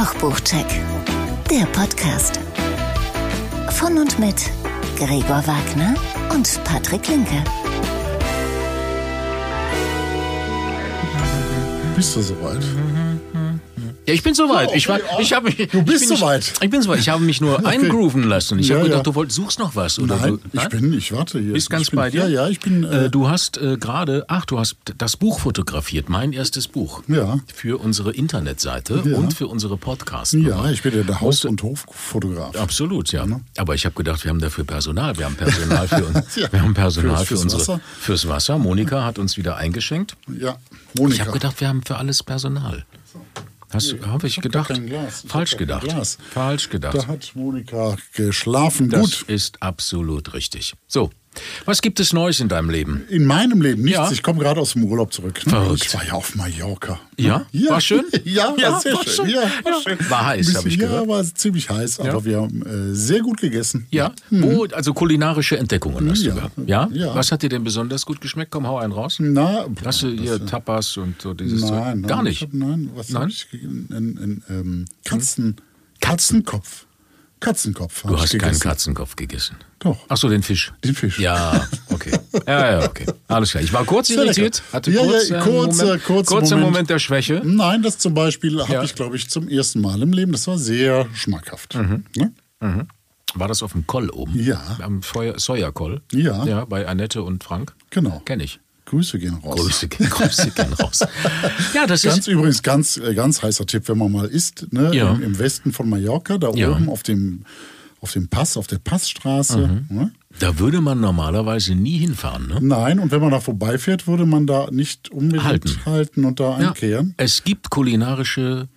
Kochbuchcheck, der Podcast. Von und mit Gregor Wagner und Patrick Linke. Bist du soweit? Ja, ich bin soweit. Ja, Ich war, okay, ja. ich habe mich, Du bist ich soweit. Ich bin soweit. Ich habe mich nur eingrooven lassen. Ich Ja, habe gedacht, du wolltest, suchst noch was oder Nein, du, ich bin, ich warte hier. Bist ganz ich bin, bei dir? Ja, ja, ich bin. Äh, Äh, du hast äh, gerade, ach, du hast das Buch fotografiert, mein erstes Buch. Ja. Für unsere Internetseite und für unsere Podcasts. ja, ich bin ja der Haus- und Hoffotograf. Absolut, ja. Aber ich habe gedacht, wir haben dafür Personal. Wir haben Personal für uns. Wir haben Personal für fürs unsere Wasser. fürs Wasser. Monika hat uns wieder eingeschenkt. Ja, Ich Monika. habe gedacht, wir haben für alles Personal. Hast du, habe ich hab gedacht? Ich Falsch gedacht. Falsch gedacht. da hat Monika geschlafen. Das Gut. ist absolut richtig. So, was gibt es Neues in deinem Leben? In meinem Leben nichts. Ja. Ich komme gerade aus dem Urlaub zurück. ne? Verrückt. Ich war ja auf Mallorca. Ja? ja. War schön? Ja, Ja, war sehr war schön. schön. Ja, war, Ja. schön. War heiß, Ein hab ich gehört. Ja, war ziemlich heiß, aber wir haben äh, sehr gut gegessen. Ja, wo, also kulinarische Entdeckungen hast Ja. du gehabt. Ja? Ja. Was hat dir denn besonders gut geschmeckt? Komm, hau einen raus. Na, Hast du hier Tapas und so dieses? Nein, nein, Gar Ich nicht. hab, nein, was Nein? habe ich gegessen? Ähm, Katzen, Katzenkopf. Katzenkopf. Du hast keinen gegessen. Katzenkopf gegessen. Doch. Ach so, den Fisch. Den Fisch. Ja, okay. Ja, ja, okay. Alles klar. Ich war kurz Sehr irritiert, lecker. hatte Ja, kurz, ja, einen kurzer- Moment, kurzer kurzer Moment. Moment der Schwäche. Nein, das zum Beispiel habe Ja. ich, glaube ich, zum ersten Mal im Leben. Das war sehr schmackhaft. Mhm. Ne? War das auf dem Koll oben? Ja. Am Feuer, Sawyer-Koll? Ja. Ja, bei Annette und Frank? Genau. Kenn ich. Grüße gehen raus. Grüße, Grüße gehen raus. Ja, das Ganz ist. übrigens ganz, äh, ganz heißer Tipp, wenn man mal isst, ne, Ja. im, im Westen von Mallorca, da Ja. oben auf dem, auf dem Pass, auf der Passstraße. Mhm. Ne? Da würde man normalerweise nie hinfahren, ne? Nein, und wenn man da vorbeifährt, würde man da nicht unbedingt Halten. halten, und da einkehren. Es gibt kulinarische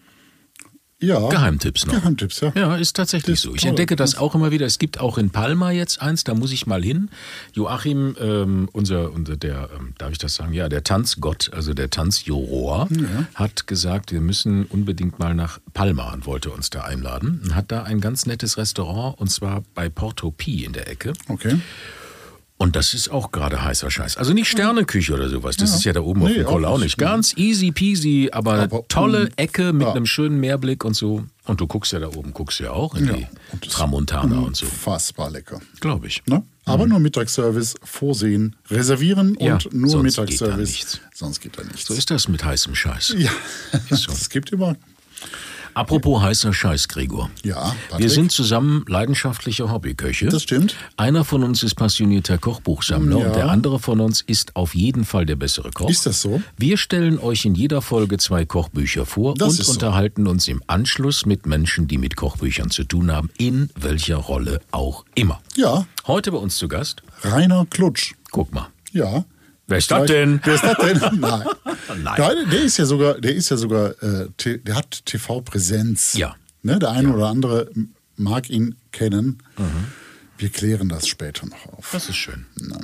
Ja. Geheimtipps noch. Geheimtipps, ja. Ja, ist tatsächlich Das so. ist Ich toll. entdecke das auch immer wieder. Es gibt auch in Palma jetzt eins, da muss ich mal hin. Joachim, ähm, unser, unser, der, ähm, darf ich das sagen? Ja, der Tanzgott, also der Tanzjuror, hat gesagt, wir müssen unbedingt mal nach Palma und wollte uns da einladen. Und hat da ein ganz nettes Restaurant und zwar bei Porto Pi in der Ecke. Okay. Und das ist auch gerade heißer Scheiß. Also nicht Sterneküche oder sowas. Das ist ja da oben auf Nee, dem Koll auch nicht. nicht. Ganz easy peasy, aber, Aber, tolle mm, Ecke mit ja. einem schönen Meerblick und so. Und du guckst ja da oben, guckst ja auch in Ja. die Und das- Tramontana und so. Unfassbar lecker. Glaube ich. Ne? Aber nur Mittagsservice vorsehen, reservieren Mhm. Ja, und nur sonst geht da Mittagsservice. nichts. Sonst geht da nichts. So ist das mit heißem Scheiß. ja, so. es gibt immer. Apropos heißer Scheiß, Gregor. Ja, Patrick. Wir sind zusammen leidenschaftliche Hobbyköche. Das stimmt. Einer von uns ist passionierter Kochbuchsammler Ja. und der andere von uns ist auf jeden Fall der bessere Koch. Ist das so? Wir stellen euch in jeder Folge zwei Kochbücher vor Das und ist so. unterhalten uns im Anschluss mit Menschen, die mit Kochbüchern zu tun haben, in welcher Rolle auch immer. Ja, Heute bei uns zu Gast, Rainer Klutsch. guck mal. Ja. Wer ist das denn? Wer ist das denn? Nein. Nein. Nein, der ist ja sogar, der ist ja sogar, äh, der hat TV-Präsenz. Ja. Ne, der eine oder andere mag ihn kennen. Wir klären das später noch auf. Das ist schön. Na.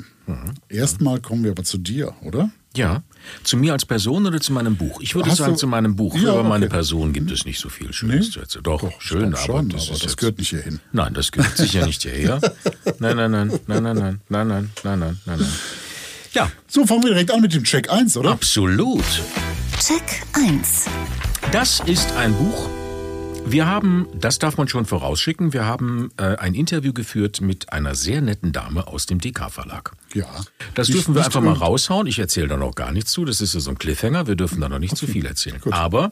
Erstmal kommen wir aber zu dir, oder? Ja. Zu mir als Person oder zu meinem Buch? Ich würde Hast sagen, du- zu meinem Buch. Ja, Über meine okay. Person gibt es nicht so viel Schönes Nee? zu erzählen. Doch, Doch, schön, aber schon, das, aber das jetzt- gehört nicht hierhin. Nein, das gehört sicher nicht hierher. Nein, nein, nein, nein, nein, nein, nein, nein, nein, nein, nein, nein. Ja, So, fangen wir direkt an mit dem Check 1, oder? absolut. Check 1. Das ist ein Buch. Wir haben, das darf man schon vorausschicken, wir haben äh, ein Interview geführt mit einer sehr netten Dame aus dem DK-Verlag. Ja. Das dürfen wir einfach mal raushauen. Ich erzähle da noch gar nichts zu. Das ist ja so ein Cliffhanger. Wir dürfen da noch nicht zu viel erzählen. gut. Aber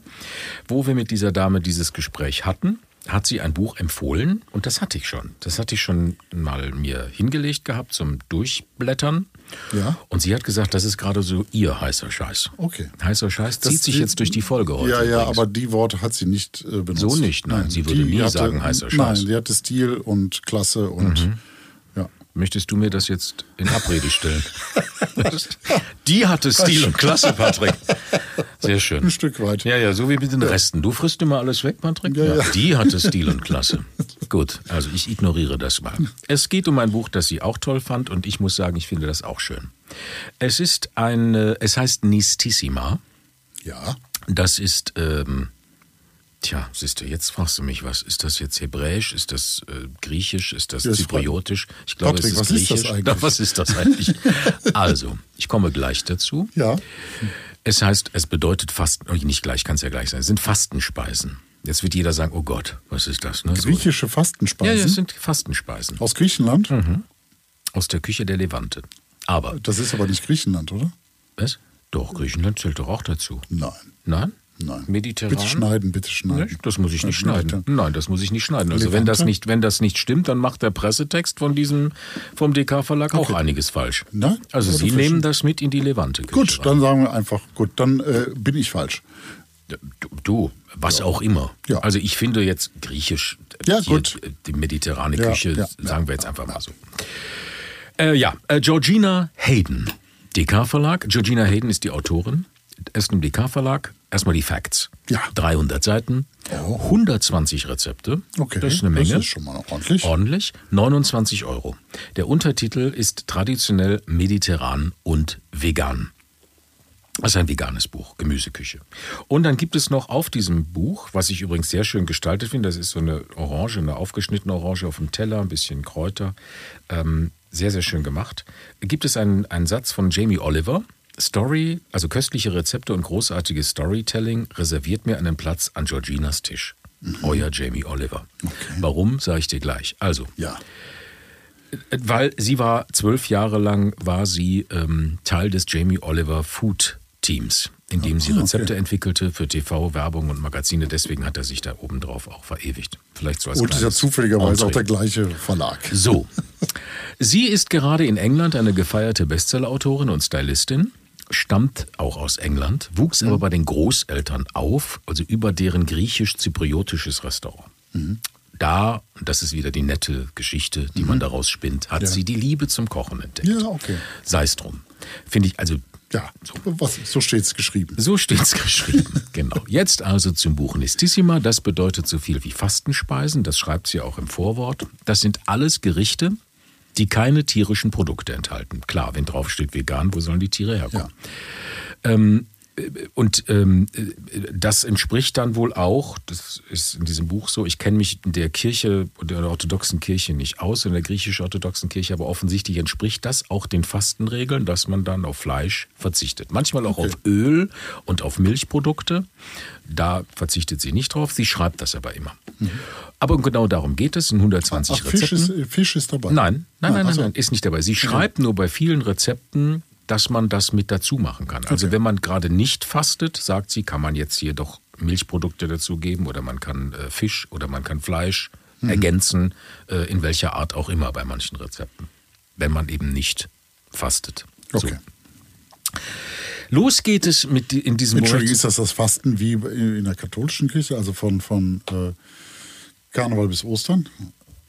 wo wir mit dieser Dame dieses Gespräch hatten, hat sie ein Buch empfohlen und das hatte ich schon. Das hatte ich schon mal mir hingelegt gehabt zum Durchblättern. Ja. Und sie hat gesagt, das ist gerade so ihr heißer Scheiß. Okay. Heißer Scheiß Das zieht sich jetzt durch die Folge heute. Ja, ja, übrigens. aber die Worte hat sie nicht äh, benutzt. So nicht, nein. Sie würde nie sagen, heißer Scheiß. Nein, die hatte Stil und Klasse und ja. Möchtest du mir das jetzt in Abrede stellen? Die hatte Stil und Klasse, Patrick. Sehr schön. Ein Stück weit. Ja, ja, so wie mit den Resten. Du frisst immer alles weg, Patrick? Ja, ja. Die hatte Stil und Klasse. Gut, also ich ignoriere das mal. Es geht um ein Buch, das sie auch toll fand und ich muss sagen, ich finde das auch schön. Es ist ein, es heißt Nistissima. Ja. Das ist, ähm, tja, siehst du, jetzt fragst du mich, was ist das jetzt Hebräisch? Ist das äh, Griechisch? Ist das Das Zypriotisch? Ich glaube, Patrick, es ist was ist das Griechisch. eigentlich? Na, was ist das eigentlich? also, ich komme gleich dazu. Ja. Es heißt, es bedeutet Fasten, oh, nicht gleich, kann es ja gleich sein, es sind Fastenspeisen. Jetzt wird jeder sagen, oh Gott, was ist das? Ne? Griechische Fastenspeisen ja, es sind Fastenspeisen aus Griechenland. aus der Küche der Levante. Aber, Das ist aber nicht Griechenland, oder? was? Doch, Griechenland zählt doch auch dazu. Nein. Nein? Nein. Mediterran? Bitte schneiden, bitte schneiden. Nicht? Das muss ich nicht Ja, schneiden. Nein, das muss ich nicht schneiden. Also wenn das nicht, wenn das nicht stimmt, dann macht der Pressetext von diesem vom DK Verlag auch einiges falsch. Na? Also Oder Sie du nehmen das mit in die Levante. Gut, dann sagen wir einfach, gut, dann äh, bin ich falsch. Du, was auch immer. Ja. Also ich finde jetzt griechisch, Ja, hier, gut. die mediterrane Ja, Küche, ja, sagen ja, wir jetzt ja, einfach ja. mal so. Äh, ja, äh, Georgina Hayden, DK-Verlag. Georgina Hayden ist die Autorin. Erst im DK-Verlag. Erstmal die Facts. Ja. 300 Seiten, 120 Rezepte. Okay, Das ist eine Menge. Das ist schon mal ordentlich. Ordentlich. 29 Euro. Der Untertitel ist traditionell mediterran und vegan. Das ist ein veganes Buch, Gemüseküche. Und dann gibt es noch auf diesem Buch, was ich übrigens sehr schön gestaltet finde, das ist so eine Orange, eine aufgeschnittene Orange auf dem Teller, ein bisschen Kräuter, ähm, sehr, sehr schön gemacht. Gibt es einen, einen Satz von Jamie Oliver, Story, also köstliche Rezepte und großartiges Storytelling reserviert mir einen Platz an Georginas Tisch. Euer Jamie Oliver. Warum, sage ich dir gleich. Also, Ja. weil sie war zwölf Jahre lang war sie ähm, Teil des Jamie Oliver Food Teams, in dem sie Ah, okay. Rezepte entwickelte für TV, Werbung und Magazine. Deswegen hat er sich da obendrauf auch verewigt. Vielleicht so als Und ist ja zufälligerweise auch Entree. der gleiche Verlag. So. Sie ist gerade in England eine gefeierte Bestsellerautorin und Stylistin, stammt auch aus England, wuchs aber bei den Großeltern auf, also über deren griechisch-zypriotisches Restaurant. Da, und das ist wieder die nette Geschichte, die man daraus spinnt, hat Ja. sie die Liebe zum Kochen entdeckt. Ja, okay. Sei es drum. Finde ich, also Ja, was, so steht es geschrieben. so steht's geschrieben. genau. Jetzt also zum Buch Nistissima. Das bedeutet so viel wie Fastenspeisen. Das schreibt sie auch im Vorwort. Das sind alles Gerichte, die keine tierischen Produkte enthalten. Klar, wenn drauf steht vegan, wo sollen die Tiere herkommen? Ähm, äh, und ähm, äh, das entspricht dann wohl auch, das ist in diesem Buch so, ich kenne mich in der Kirche, der orthodoxen Kirche nicht aus, in der griechisch-orthodoxen Kirche, aber offensichtlich entspricht das auch den Fastenregeln, dass man dann auf Fleisch verzichtet. Manchmal auch auf Öl und auf Milchprodukte. Da verzichtet sie nicht drauf, sie schreibt das aber immer. Aber genau darum geht es in 120 Ach, Fisch Rezepten. ist, Fisch ist dabei. Nein, nein, nein, nein, so. nein, ist nicht dabei. Sie schreibt nur bei vielen Rezepten, dass man das mit dazu machen kann. Also wenn man gerade nicht fastet, sagt sie, kann man jetzt hier doch Milchprodukte dazugeben oder man kann äh, Fisch oder man kann Fleisch Mhm. ergänzen, äh, in welcher Art auch immer bei manchen Rezepten, wenn man eben nicht fastet. Okay. So. Los geht es mit in diesem Entschuldigung, ist das das Fasten wie in der katholischen Kirche, also von, von äh, Karneval bis Ostern?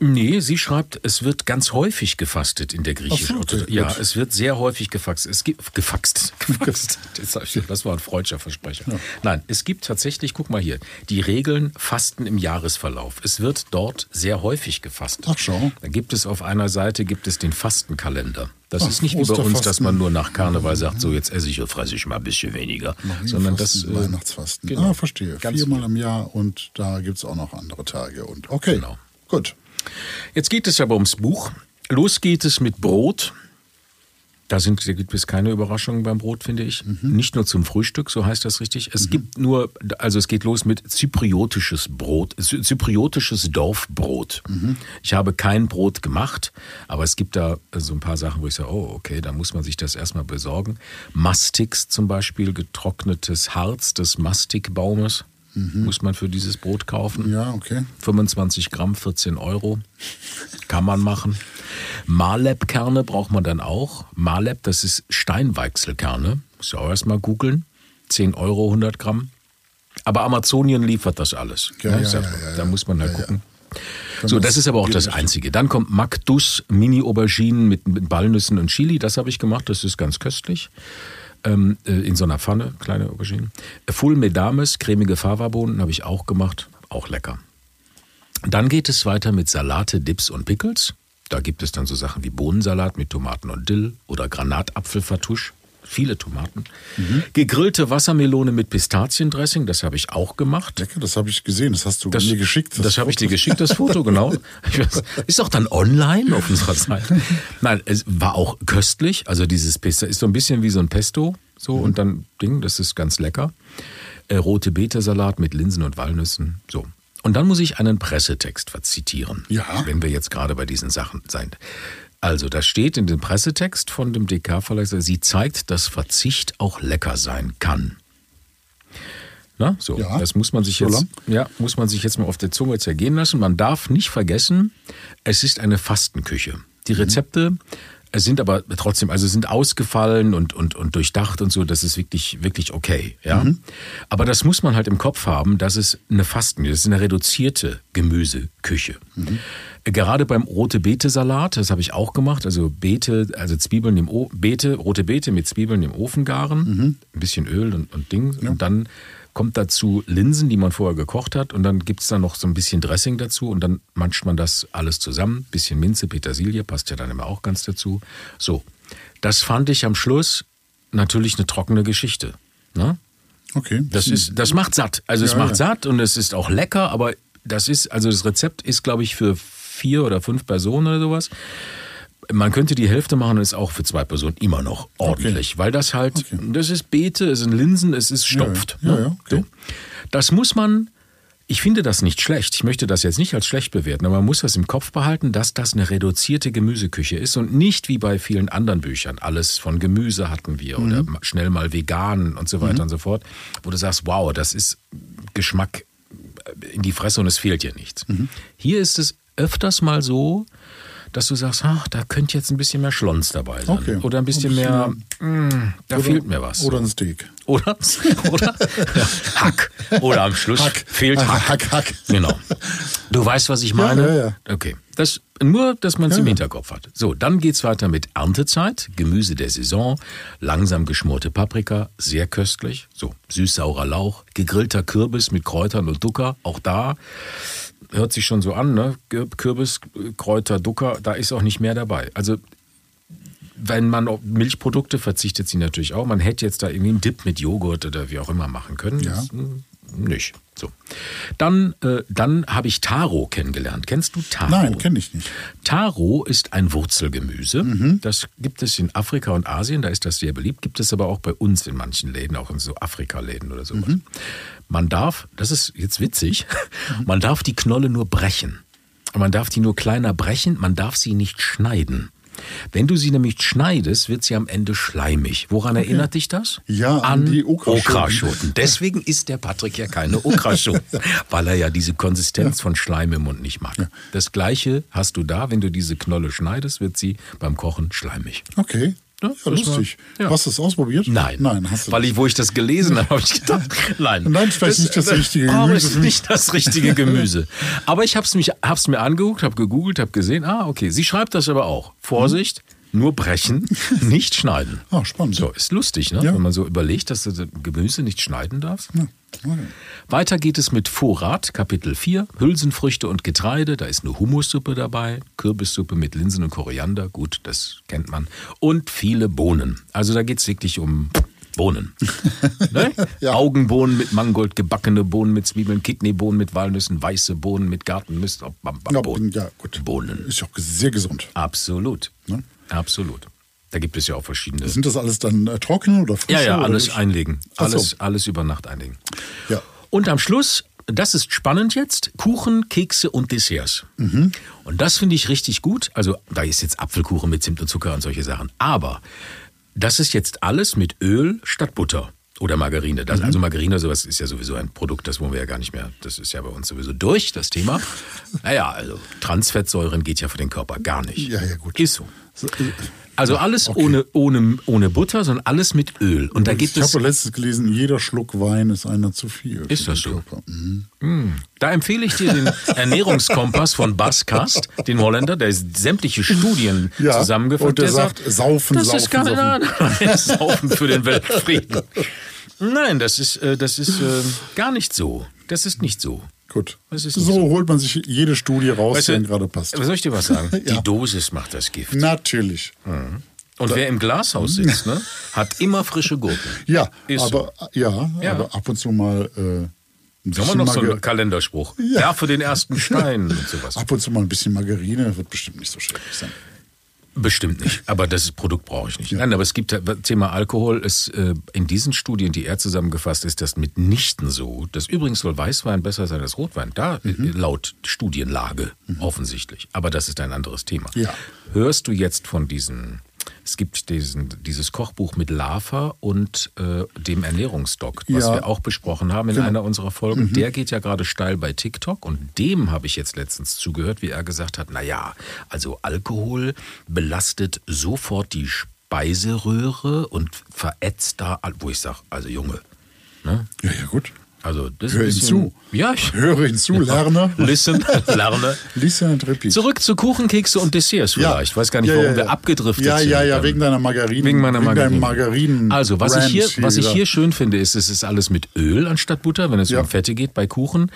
Nee, sie schreibt, es wird ganz häufig gefastet in der griechischen so. Ja, es wird sehr häufig gefaxt. Es gibt gefaxt. gefaxt. Das Das war ein freudscher Versprecher. Nein, es gibt tatsächlich, guck mal hier, die Regeln Fasten im Jahresverlauf. Es wird dort sehr häufig gefastet. Ach, schau. Da gibt es auf einer Seite gibt es den Fastenkalender. Das Ach, ist nicht wie bei uns, dass man nur nach Karneval sagt, so jetzt esse ich oder fresse ich mal ein bisschen weniger, sondern das Fasten, äh, Weihnachtsfasten. genau. Ah, verstehe. Ganz Viermal im Jahr und da gibt es auch noch andere Tage. Und okay, Genau. gut. Jetzt geht es aber ums Buch. Los geht es mit Brot. Da, sind, da gibt es keine Überraschungen beim Brot, finde ich. Nicht nur zum Frühstück, so heißt das richtig. Es gibt nur, also es geht los mit zypriotisches Brot, zy- zypriotisches Dorfbrot. Ich habe kein Brot gemacht, aber es gibt da so ein paar Sachen, wo ich sage, oh, okay, da muss man sich das erstmal besorgen. Mastix zum Beispiel, getrocknetes Harz des Mastikbaumes, muss man für dieses Brot kaufen. Ja, okay. 25 Gramm, 14 Euro. Kann man machen. Maleb-Kerne braucht man dann auch. Maleb, das ist Steinweichselkerne. Muss ja auch erstmal googeln. 10 Euro, 100 Gramm. Aber Amazonien liefert das alles. Ja, Ne? ja, Sagt ja, man. ja, Da ja. muss man halt Ja, ja. gucken. So, das ist aber auch das Einzige. Dann kommt Makdus, Mini-Auberginen mit, mit Walnüssen und Chili. Das habe ich gemacht. Das ist ganz köstlich. Ähm, äh, in so einer Pfanne, kleine Auberginen. Full Medames, cremige Fava-Bohnen habe ich auch gemacht. Auch lecker. Dann geht es weiter mit Salate, Dips und Pickles. Da gibt es dann so Sachen wie Bohnensalat mit Tomaten und Dill oder Granatapfelfatouche. Viele Tomaten. Mhm. Gegrillte Wassermelone mit Pistaziendressing, das habe ich auch gemacht. Lecker, das habe ich gesehen. Das hast du Das, mir geschickt. Das, habe ich dir geschickt, das Foto, genau. Ist auch dann online auf unserer Seite. Nein, es war auch köstlich. Also dieses Pesto ist so ein bisschen wie so ein Pesto. So und dann Ding, das ist ganz lecker. äh, rote Beete-Salat mit Linsen und Walnüssen. So. Und dann muss ich einen Pressetext zitieren. Ja. Wenn wir jetzt gerade bei diesen Sachen sind. Also, da steht in dem Pressetext von dem DK-Verlag, sie zeigt, dass Verzicht auch lecker sein kann. Na, so, Ja, das muss man sich jetzt, ja, muss man sich jetzt mal auf der Zunge zergehen lassen. Man darf nicht vergessen, es ist eine Fastenküche. Die Mhm. Rezepte äh, sind aber trotzdem, also sind ausgefallen und, und, und durchdacht und so, das ist wirklich, wirklich okay, ja. Mhm. Aber das muss man halt im Kopf haben, dass es eine Fasten, das ist eine reduzierte Gemüseküche. Mhm. Gerade beim rote Beete-Salat, das habe ich auch gemacht, also Beete, also Zwiebeln im o Beete, rote Beete mit Zwiebeln im Ofen garen, Mhm. ein bisschen Öl und, und Ding und dann kommt dazu Linsen, die man vorher gekocht hat und dann gibt's da noch so ein bisschen Dressing dazu und dann manscht man das alles zusammen. Bisschen Minze, Petersilie, passt ja dann immer auch ganz dazu. So, das fand ich am Schluss natürlich eine trockene Geschichte. Ne? Okay. Das, ist, das macht satt. Also es Ja, macht ja. satt und es ist auch lecker, aber das ist, also das Rezept ist, glaube ich, für vier oder fünf Personen oder sowas. Man könnte die Hälfte machen und ist auch für zwei Personen immer noch ordentlich, weil das halt, Okay. das ist Beete, es sind Linsen, es ist stopft. Ja, ja, ne? ja, okay. so. Das muss man, ich finde das nicht schlecht, ich möchte das jetzt nicht als schlecht bewerten, aber man muss das im Kopf behalten, dass das eine reduzierte Gemüseküche ist und nicht wie bei vielen anderen Büchern, alles von Gemüse hatten wir oder Mhm. ma- schnell mal vegan und so weiter und so fort, wo du sagst, wow, das ist Geschmack in die Fresse und es fehlt dir nichts. Mhm. Hier ist es öfters mal so, dass du sagst, ach, da könnte jetzt ein bisschen mehr Schlons dabei sein. Okay. Oder ein bisschen, Ein mehr, bisschen- mm, da Oder- fehlt mir was. Oder ein Steak. Oder, oder ja, Hack. Oder am Schluss Hack. fehlt Hack. Hack, Hack. Genau. Du weißt, was ich meine? ja, ja. Okay. Das, nur, dass man es Ja, im ja. Hinterkopf hat. So, dann geht's weiter mit Erntezeit, Gemüse der Saison, langsam geschmorte Paprika, sehr köstlich. So, süß-saurer Lauch, gegrillter Kürbis mit Kräutern und Ducker. Auch da hört sich schon so an, ne? Kürbis, Kräuter, Ducker, da ist auch nicht mehr dabei. Also wenn man auf Milchprodukte verzichtet, sie natürlich auch. Man hätte jetzt da irgendwie einen Dip mit Joghurt oder wie auch immer machen können. Ja. Das, mm, nicht. So. Dann, äh, dann habe ich Taro kennengelernt. Kennst du Taro? Nein, kenne ich nicht. Taro ist ein Wurzelgemüse. Mhm. Das gibt es in Afrika und Asien, da ist das sehr beliebt. Gibt es aber auch bei uns in manchen Läden, auch in so Afrika-Läden oder sowas. Mhm. Man darf, das ist jetzt witzig, man darf die Knolle nur brechen. Man darf die nur kleiner brechen, man darf sie nicht schneiden. Wenn du sie nämlich schneidest, wird sie am Ende schleimig. Woran erinnert dich das? Ja, an die Okraschoten. Deswegen isst der Patrick ja keine Okraschoten, weil er ja diese Konsistenz von Schleim im Mund nicht mag. Das gleiche hast du da, wenn du diese Knolle schneidest, wird sie beim Kochen schleimig. Okay. Ja, Ja, das lustig. war- ja. Hast du es ausprobiert? Nein. Nein, hast du Weil ich, wo ich das gelesen habe, habe ich gedacht, nein. Nein, vielleicht nicht das richtige Aber Gemüse ist für mich. nicht das richtige Gemüse. Aber ich habe es mir angeguckt, habe gegoogelt, habe gesehen, ah, okay. Sie schreibt das aber auch. Vorsicht, nur brechen, nicht schneiden. Ah, spannend. So, ist lustig, ne? Ja. wenn man so überlegt, dass du das Gemüse nicht schneiden darfst. Ja, okay. Weiter geht es mit Vorrat, Kapitel 4, Hülsenfrüchte und Getreide. Da ist eine Hummussuppe dabei, Kürbissuppe mit Linsen und Koriander, gut, das kennt man. Und viele Bohnen. Also da geht es wirklich um Bohnen. ne? Ja. Augenbohnen mit Mangold, gebackene Bohnen mit Zwiebeln, Kidneybohnen mit Walnüssen, weiße Bohnen mit Gartenmist, bam, Bohnen. ja, gut. Bohnen. Ist ja auch sehr gesund. Absolut. Ne? Absolut. Da gibt es ja auch verschiedene. Sind das alles dann äh, trocken oder frische? Ja, ja, alles einlegen. So. Alles, alles über Nacht einlegen. Ja. Und am Schluss, das ist spannend jetzt, Kuchen, Kekse und Desserts. Mhm. Und das finde ich richtig gut. Also da ist jetzt Apfelkuchen mit Zimt und Zucker und solche Sachen. Aber das ist jetzt alles mit Öl statt Butter. Oder Margarine. Mhm. Das, Also Margarine, sowas ist ja sowieso ein Produkt, das wollen wir ja gar nicht mehr. Das ist ja bei uns sowieso durch, das Thema. Naja, also Transfettsäuren geht ja für den Körper gar nicht. Ja, ja, gut. Ist so. So, Also alles Okay. ohne, ohne, ohne Butter, sondern alles mit Öl. Und da gibt ich es. habe letztens gelesen, jeder Schluck Wein ist einer zu viel. Ist das so? Mhm. Da empfehle ich dir den Ernährungskompass von Bas Kast, den Holländer, der sämtliche Studien Ja, zusammengefasst und der sagt, saufen, das saufen, ist gar saufen. Nein, saufen für den Weltfrieden. Nein, das ist, äh, das ist äh, gar nicht so. Das ist nicht so. Gut. So, so. holt man sich jede Studie raus, Weißt die einem gerade passt. Soll ich dir was sagen? Ja. Die Dosis macht das Gift. Natürlich. Und wer im Glashaus sitzt, ne, hat immer frische Gurken. Ja, Ist aber, ja, Ja. aber ab und zu mal äh, Haben wir noch so einen Kalenderspruch? Ja. Ja, für den ersten Stein und sowas. ab und zu mal ein bisschen Margarine wird bestimmt nicht so schädlich sein. Bestimmt nicht. Aber das Produkt brauche ich nicht. Nein, aber es gibt Thema Alkohol ist äh, in diesen Studien, die er zusammengefasst ist, das mitnichten so. Das übrigens soll Weißwein besser sein als Rotwein. Da äh, laut Studienlage offensichtlich. Aber das ist ein anderes Thema. Ja. Hörst du jetzt von diesen es gibt diesen, dieses Kochbuch mit Lava und äh, dem Ernährungsdoc, was Ja. wir auch besprochen haben in Genau. einer unserer Folgen. Der geht ja gerade steil bei TikTok und dem habe ich jetzt letztens zugehört, wie er gesagt hat, naja, also Alkohol belastet sofort die Speiseröhre und verätzt da, wo ich sage, also Junge, ne? Ja, ja, gut. Also das Hör ist ein ihm bisschen- zu. Ja, ich Höre ihn zu, lerne. listen, lerne. Listen and repeat. Zurück zu Kuchenkekse und Desserts vielleicht. Ich weiß gar nicht, Ja, warum ja, wir ja. abgedriftet ja, sind. Ja, ja, Ähm, wegen deiner Margarinen. Wegen meiner deinem Margarinen. Margarinen. Also, was ich, hier, was ich hier schön finde, ist, es ist alles mit Öl anstatt Butter, wenn es Ja. um Fette geht bei Kuchen.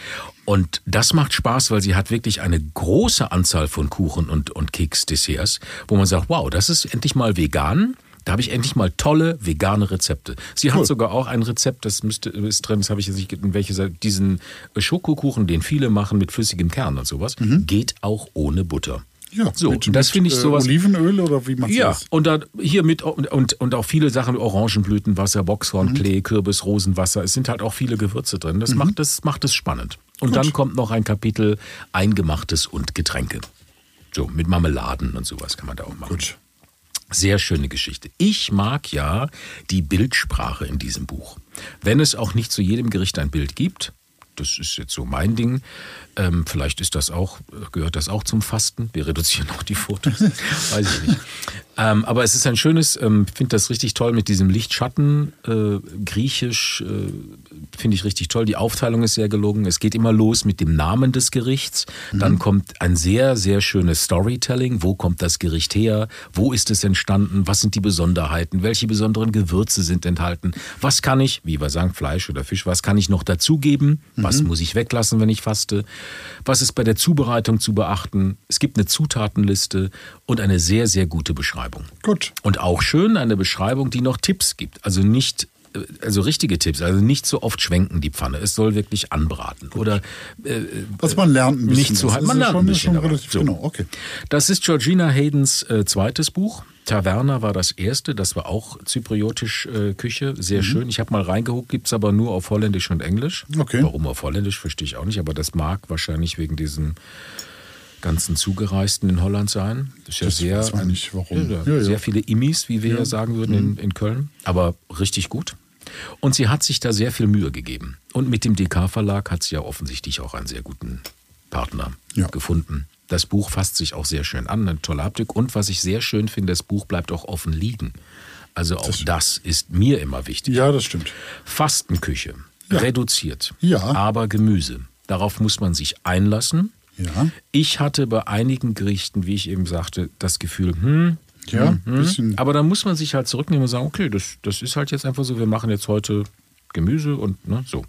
Und das macht Spaß, weil sie hat wirklich eine große Anzahl von Kuchen und, und Keks-Desserts, wo man sagt, wow, das ist endlich mal vegan. Da habe ich endlich mal tolle vegane Rezepte. Sie Cool. hat sogar auch ein Rezept, das müsste, ist drin, das habe ich jetzt nicht, in welche Seite, diesen Schokokuchen, den viele machen mit flüssigem Kern und sowas, geht auch ohne Butter. Mhm. Ja, so, mit, und das finde ich äh, sowas. Olivenöl oder wie machst du Ja, das? und da hier mit und, und, und auch viele Sachen, Orangenblütenwasser, Boxhornklee, Mhm. Kürbis, Rosenwasser. Es sind halt auch viele Gewürze drin. Das macht es macht es spannend. Und dann kommt noch ein Kapitel Eingemachtes und Getränke. So, mit Marmeladen und sowas kann man da auch machen. Gut. Sehr schöne Geschichte. Ich mag ja die Bildsprache in diesem Buch. Wenn es auch nicht zu jedem Gericht ein Bild gibt, das ist jetzt so mein Ding. Ähm, vielleicht ist das auch, gehört das auch zum Fasten. Wir reduzieren auch die Fotos. Weiß ich nicht. Ähm, aber es ist ein schönes, ähm, ich finde das richtig toll mit diesem Lichtschatten, äh, griechisch, äh, finde ich richtig toll. Die Aufteilung ist sehr gelungen. Es geht immer los mit dem Namen des Gerichts. Dann kommt ein sehr, sehr schönes Storytelling. Wo kommt das Gericht her? Wo ist es entstanden? Was sind die Besonderheiten? Welche besonderen Gewürze sind enthalten? Was kann ich, wie wir sagen, Fleisch oder Fisch, was kann ich noch dazugeben? Was muss ich weglassen, wenn ich faste? Was ist bei der Zubereitung zu beachten? Es gibt eine Zutatenliste und eine sehr, sehr gute Beschreibung. Gut. Und auch schön eine Beschreibung, die noch Tipps gibt. Also nicht, äh, also richtige Tipps, also nicht so oft schwenken die Pfanne. Es soll wirklich anbraten. Oder äh, Was man lernt ein bisschen. nicht zu ist Man lernt schon, ein bisschen relativ So. genau. Okay. Das ist Georgina Haydens äh, zweites Buch. Taverna war das erste, das war auch zypriotisch äh, Küche, sehr schön. Ich habe mal reingeguckt, gibt's aber nur auf Holländisch und Englisch. Okay. Warum auf Holländisch, verstehe ich auch nicht, aber das mag wahrscheinlich wegen diesen ganzen Zugereisten in Holland sein. Das ist ja Das sehr, weiß man nicht, warum. Ja, Ja, sehr viele Immis, wie wir ja sagen würden in, in Köln, aber richtig gut. Und sie hat sich da sehr viel Mühe gegeben. Und mit dem DK-Verlag hat sie ja offensichtlich auch einen sehr guten Partner Ja. gefunden. Das Buch fasst sich auch sehr schön an, eine tolle Haptik. Und was ich sehr schön finde, das Buch bleibt auch offen liegen. Also auch das, ist mir immer wichtig. Ja, das stimmt. Fastenküche, Ja. reduziert, Ja. aber Gemüse. Darauf muss man sich einlassen. Ja. Ich hatte bei einigen Gerichten, wie ich eben sagte, das Gefühl, hm, Ja, bisschen. aber dann muss man sich halt zurücknehmen und sagen, okay, das, das ist halt jetzt einfach so, wir machen jetzt heute Gemüse und ne, so.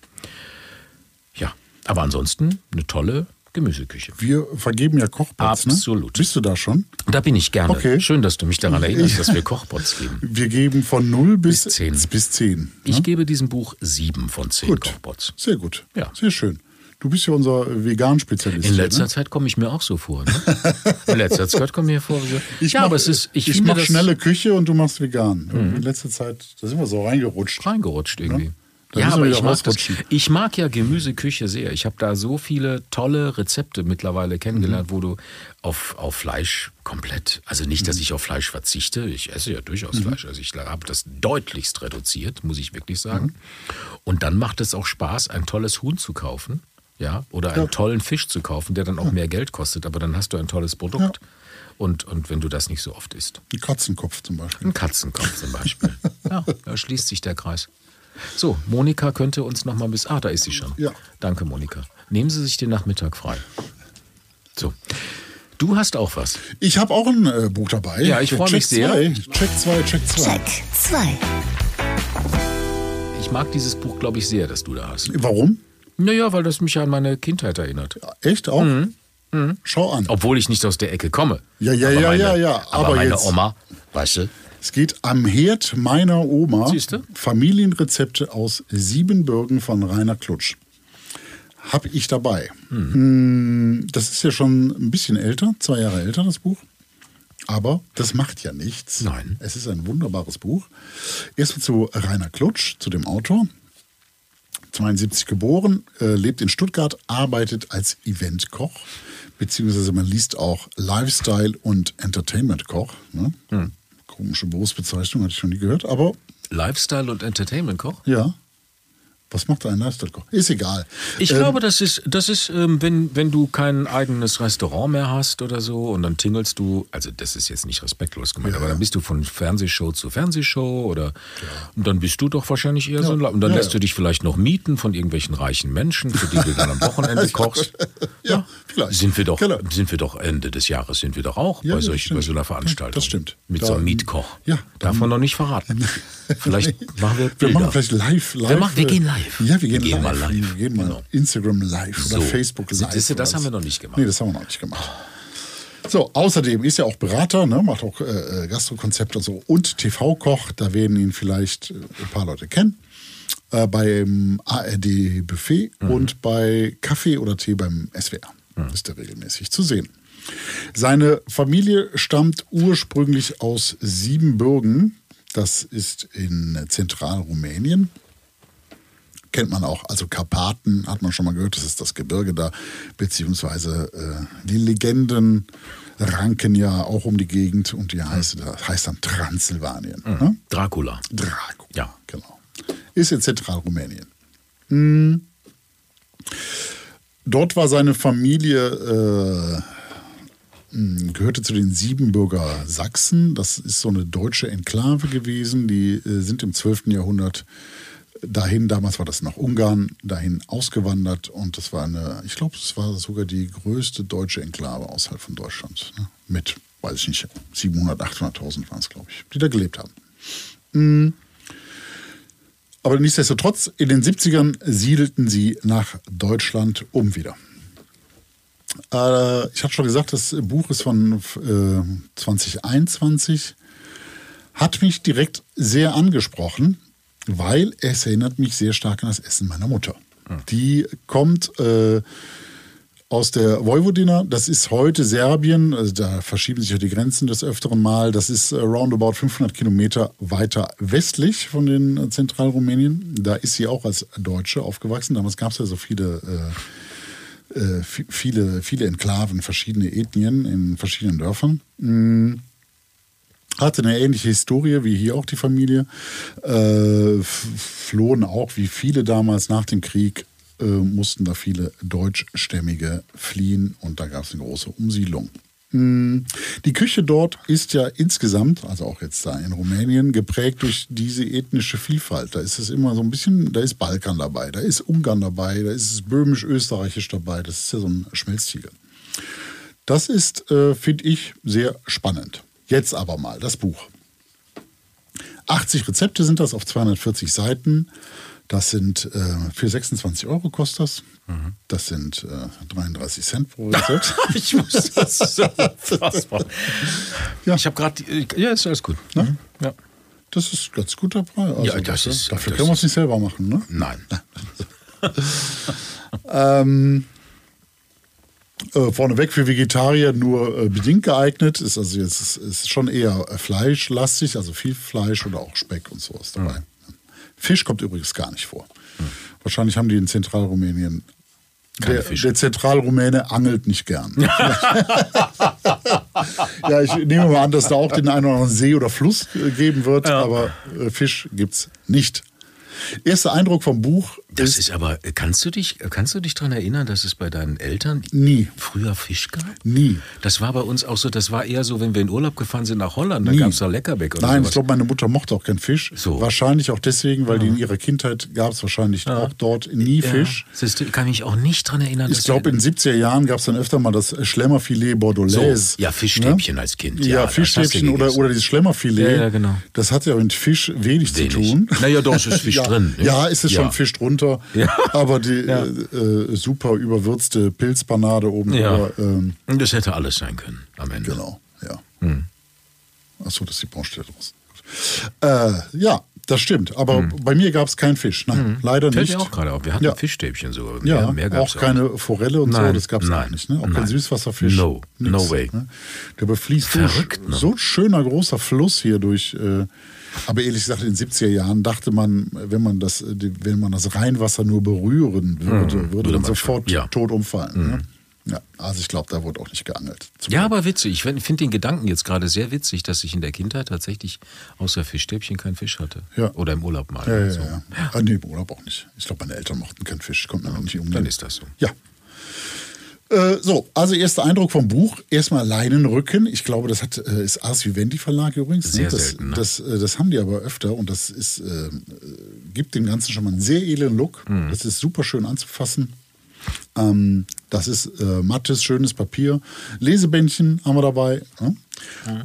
Ja, aber ansonsten eine tolle Gemüseküche. Wir vergeben ja Kochpots. Absolut. Ne? Bist du da schon? Da bin ich gerne. Okay. Schön, dass du mich daran erinnerst, dass wir Kochpots geben. Wir geben von 0 bis, Bis 10. Bis 10 Ich gebe diesem Buch sieben von zehn Gut. Kochpots. Sehr gut. Ja. Sehr schön. Du bist ja unser Vegan-Spezialist. In letzter ne? Zeit komme ich mir auch so vor. Ne? In letzter Zeit komme ich mir vor. so- Ich ja, mach, aber es ist, ich, ich finde mach das schnelle Küche und du machst vegan. In letzter Zeit, da sind wir so reingerutscht. reingerutscht irgendwie. Da Ja, wir aber ich mag, das, ich mag ja Gemüseküche sehr. Ich habe da so viele tolle Rezepte mittlerweile kennengelernt, Mhm. wo du auf, auf Fleisch komplett, also nicht, Mhm. dass ich auf Fleisch verzichte, ich esse ja durchaus Fleisch, also ich habe das deutlichst reduziert, muss ich wirklich sagen. Mhm. Und dann macht es auch Spaß, ein tolles Huhn zu kaufen, ja, oder einen tollen Fisch zu kaufen, der dann auch mehr Geld kostet, aber dann hast du ein tolles Produkt. Und, und wenn du das nicht so oft isst. Ein Katzenkopf zum Beispiel. Ein Katzenkopf zum Beispiel. ja, da schließt sich der Kreis. So, Monika könnte uns noch mal bis. Ah, da ist sie schon. Ja. Danke, Monika. Nehmen Sie sich den Nachmittag frei. So. Du hast auch was. Ich habe auch ein äh, Buch dabei. Ja, ich freu Check mich sehr. Zwei. Check 2, Check 2. Check 2. Ich mag dieses Buch, glaube ich, sehr, das du da hast. Warum? Naja, weil das mich an meine Kindheit erinnert. Echt auch? Mhm. Schau an. Obwohl ich nicht aus der Ecke komme. Ja, ja, aber ja, meine, ja, ja, Aber, aber meine jetzt- Oma, weißt du? Es geht am Herd meiner Oma. Siehste? Familienrezepte aus Siebenbürgen von Rainer Klutsch. Hab ich dabei. Hm. Mm, Das ist ja schon ein bisschen älter, zwei Jahre älter, das Buch. Aber das macht ja nichts. Nein. Es ist ein wunderbares Buch. Erstmal zu Rainer Klutsch, zu dem Autor. 72 geboren, äh, lebt in Stuttgart, arbeitet als Eventkoch, beziehungsweise man liest auch Lifestyle und Entertainment-Koch. Ne? Hm. Komische Berufsbezeichnung, hatte ich noch nie gehört, aber Lifestyle und Entertainment Koch? ja. Was macht ein Lifestyle-Koch? Ist egal. Ich Ähm, glaube, das ist, das ist ähm, wenn, wenn du kein eigenes Restaurant mehr hast oder so und dann tingelst du, also das ist jetzt nicht respektlos gemeint, aber dann bist du von Fernsehshow zu Fernsehshow oder und dann bist du doch wahrscheinlich eher so ein und dann Ja, lässt ja. du dich vielleicht noch mieten von irgendwelchen reichen Menschen, für die du dann am Wochenende kochst. Ja, vielleicht. Sind wir doch, Genau. sind wir doch Ende des Jahres sind wir doch auch Ja, bei, ja, solch, bei so einer Veranstaltung. Das stimmt. Mit Da- so einem Mietkoch. Ja, Darf man noch nicht verraten. Vielleicht machen wir Wir Bilder. machen vielleicht live. live Wir machen- wir äh, gehen live. Ja, wir gehen, Wir gehen live. mal live. Wir gehen mal Genau. Instagram live oder So. Facebook live. du, das haben wir noch nicht gemacht. Nee, das haben wir noch nicht gemacht. So, außerdem ist er auch Berater, ne, macht auch äh, Gastrokonzepte und so und TV-Koch. Da werden ihn vielleicht äh, ein paar Leute kennen. Äh, beim ARD-Buffet Mhm. und bei Kaffee oder Tee beim SWR. Ist er regelmäßig zu sehen. Seine Familie stammt ursprünglich aus Siebenbürgen. Das ist in Zentralrumänien. Kennt man auch, also Karpaten hat man schon mal gehört, das ist das Gebirge da, beziehungsweise äh, die Legenden ranken ja auch um die Gegend und die heißt, das heißt dann Transsilvanien. Ne? Dracula. Drago. Ja. Genau. Ist in Zentralrumänien. Hm. Dort war seine Familie, äh, mh, gehörte zu den Siebenbürger Sachsen. Das ist so eine deutsche Enklave gewesen. Die äh, sind im 12. Jahrhundert dahin, damals war das noch Ungarn, dahin ausgewandert. Und das war eine, ich glaube, es war sogar die größte deutsche Enklave außerhalb von Deutschland. Ne? Mit, weiß ich nicht, 700, 800.000 waren es, glaube ich, die da gelebt haben. Aber nichtsdestotrotz, in den 70ern siedelten sie nach Deutschland um wieder. Äh, ich hatte schon gesagt, das Buch ist von äh, 2021. Hat mich direkt sehr angesprochen, weil es erinnert mich sehr stark an das Essen meiner Mutter. Die kommt äh, aus der Vojvodina, das ist heute Serbien, also da verschieben sich ja die Grenzen des Öfteren mal. Das ist äh, roundabout 500 Kilometer weiter westlich von den äh, Zentralrumänien. Da ist sie auch als Deutsche aufgewachsen. Damals gab es ja so viele, äh, äh, vi- viele, viele Enklaven, verschiedene Ethnien in verschiedenen Dörfern. Mm. Hatte eine ähnliche Historie wie hier auch die Familie. Äh, flohen auch wie viele damals nach dem Krieg, äh, mussten da viele Deutschstämmige fliehen und da gab es eine große Umsiedlung. Mm, Die Küche dort ist ja insgesamt, also auch jetzt da in Rumänien, geprägt durch diese ethnische Vielfalt. Da ist es immer so ein bisschen, da ist Balkan dabei, da ist Ungarn dabei, da ist es böhmisch-österreichisch dabei. Das ist ja so ein Schmelztiegel. Das ist, äh, finde ich, sehr spannend. Jetzt aber mal das Buch. 80 Rezepte sind das auf 240 Seiten. Das sind äh, für 26 Euro kostet das. Das sind äh, 33 Cent pro Rezept. Ich muss das so. Ja. Ich habe gerade, ja, ist alles gut. Ne? Ja. Das ist ganz gut dabei. Also Ja, das dafür, ist- dafür das können wir es nicht selber machen. Ne? Nein. Ähm, äh, vorneweg für Vegetarier nur äh, bedingt geeignet. Ist also jetzt ist, ist schon eher äh, fleischlastig, also viel Fleisch oder auch Speck und sowas dabei. Fisch kommt übrigens gar nicht vor. Wahrscheinlich haben die in Zentralrumänien. Der, der Zentralrumäne angelt nicht gern. ja, ich nehme mal an, dass da auch den einen oder anderen See oder Fluss äh, geben wird, aber äh, Fisch gibt's nicht. Erster Eindruck vom Buch Das ist aber, kannst du dich, kannst du dich daran erinnern, dass es bei deinen Eltern Nie. früher Fisch gab? nie. Das war bei uns auch so, das war eher so, wenn wir in Urlaub gefahren sind nach Holland, da Nie. gab es da Leckerbeck oder Nein, ich sowas. glaube, meine Mutter mochte auch keinen Fisch. So. Wahrscheinlich auch deswegen, weil die in ihrer Kindheit gab es wahrscheinlich auch dort nie Fisch. Ja, siehst du, ich kann mich auch nicht daran erinnern, Ich glaube, in den 70er Jahren gab es dann öfter mal das Schlemmerfilet Bordelaise. So, ja, Fischstäbchen als Kind, ja, Ja, Fischstäbchen oder, oder dieses Schlemmerfilet. Ja, ja, genau. Das hat ja mit Fisch wenig, Wenig. zu tun. Naja, doch, es ist Fisch ja, drin, ne? Ja, es ist Ja. schon Fisch drunter. Ja. Aber die Ja. äh, super überwürzte Pilzpanade oben Ja. drüber. Ähm, das hätte alles sein können am Ende. Genau, ja. Hm. Achso, das ist die Baustelle draus. Äh, ja, Das stimmt, aber bei mir gab es keinen Fisch. Nein, leider Fällt nicht. mir auch gerade auf. Wir hatten Ja. Fischstäbchen sogar. aber Ja, mehr, mehr auch keine Forelle und so, Nein, das gab es auch nicht. Ne? Auch kein nein. Süßwasserfisch. No, no way. Ne? Der befließt Verrückt, so, ne? so ein schöner großer Fluss hier durch. Äh, aber ehrlich gesagt, in den 70er Jahren dachte man, wenn man das, wenn man das Rheinwasser nur berühren würde, würde, würde man sofort ja. tot umfallen. Ne? Ja, also ich glaube, da wurde auch nicht geangelt. Ja, aber witzig. Ich finde den Gedanken jetzt gerade sehr witzig, dass ich in der Kindheit tatsächlich außer Fischstäbchen keinen Fisch hatte. Ja. Oder im Urlaub mal. Ja, ja, so. ja. Ah, nee, im Urlaub auch nicht. Ich glaube, meine Eltern mochten keinen Fisch, konnten damit nicht umgehen. Dann ist das so. Ja. Äh, so, also erster Eindruck vom Buch. Erstmal Leinenrücken. Ich glaube, das hat, äh, ist Ars Vivendi Verlag übrigens. Sehr das, selten, ne? Das, äh, das haben die aber öfter und das ist, äh, gibt dem Ganzen schon mal einen sehr edlen Look. Mhm. Das ist super schön anzufassen. Ähm, das ist äh, mattes, schönes Papier. Lesebändchen haben wir dabei. Ne?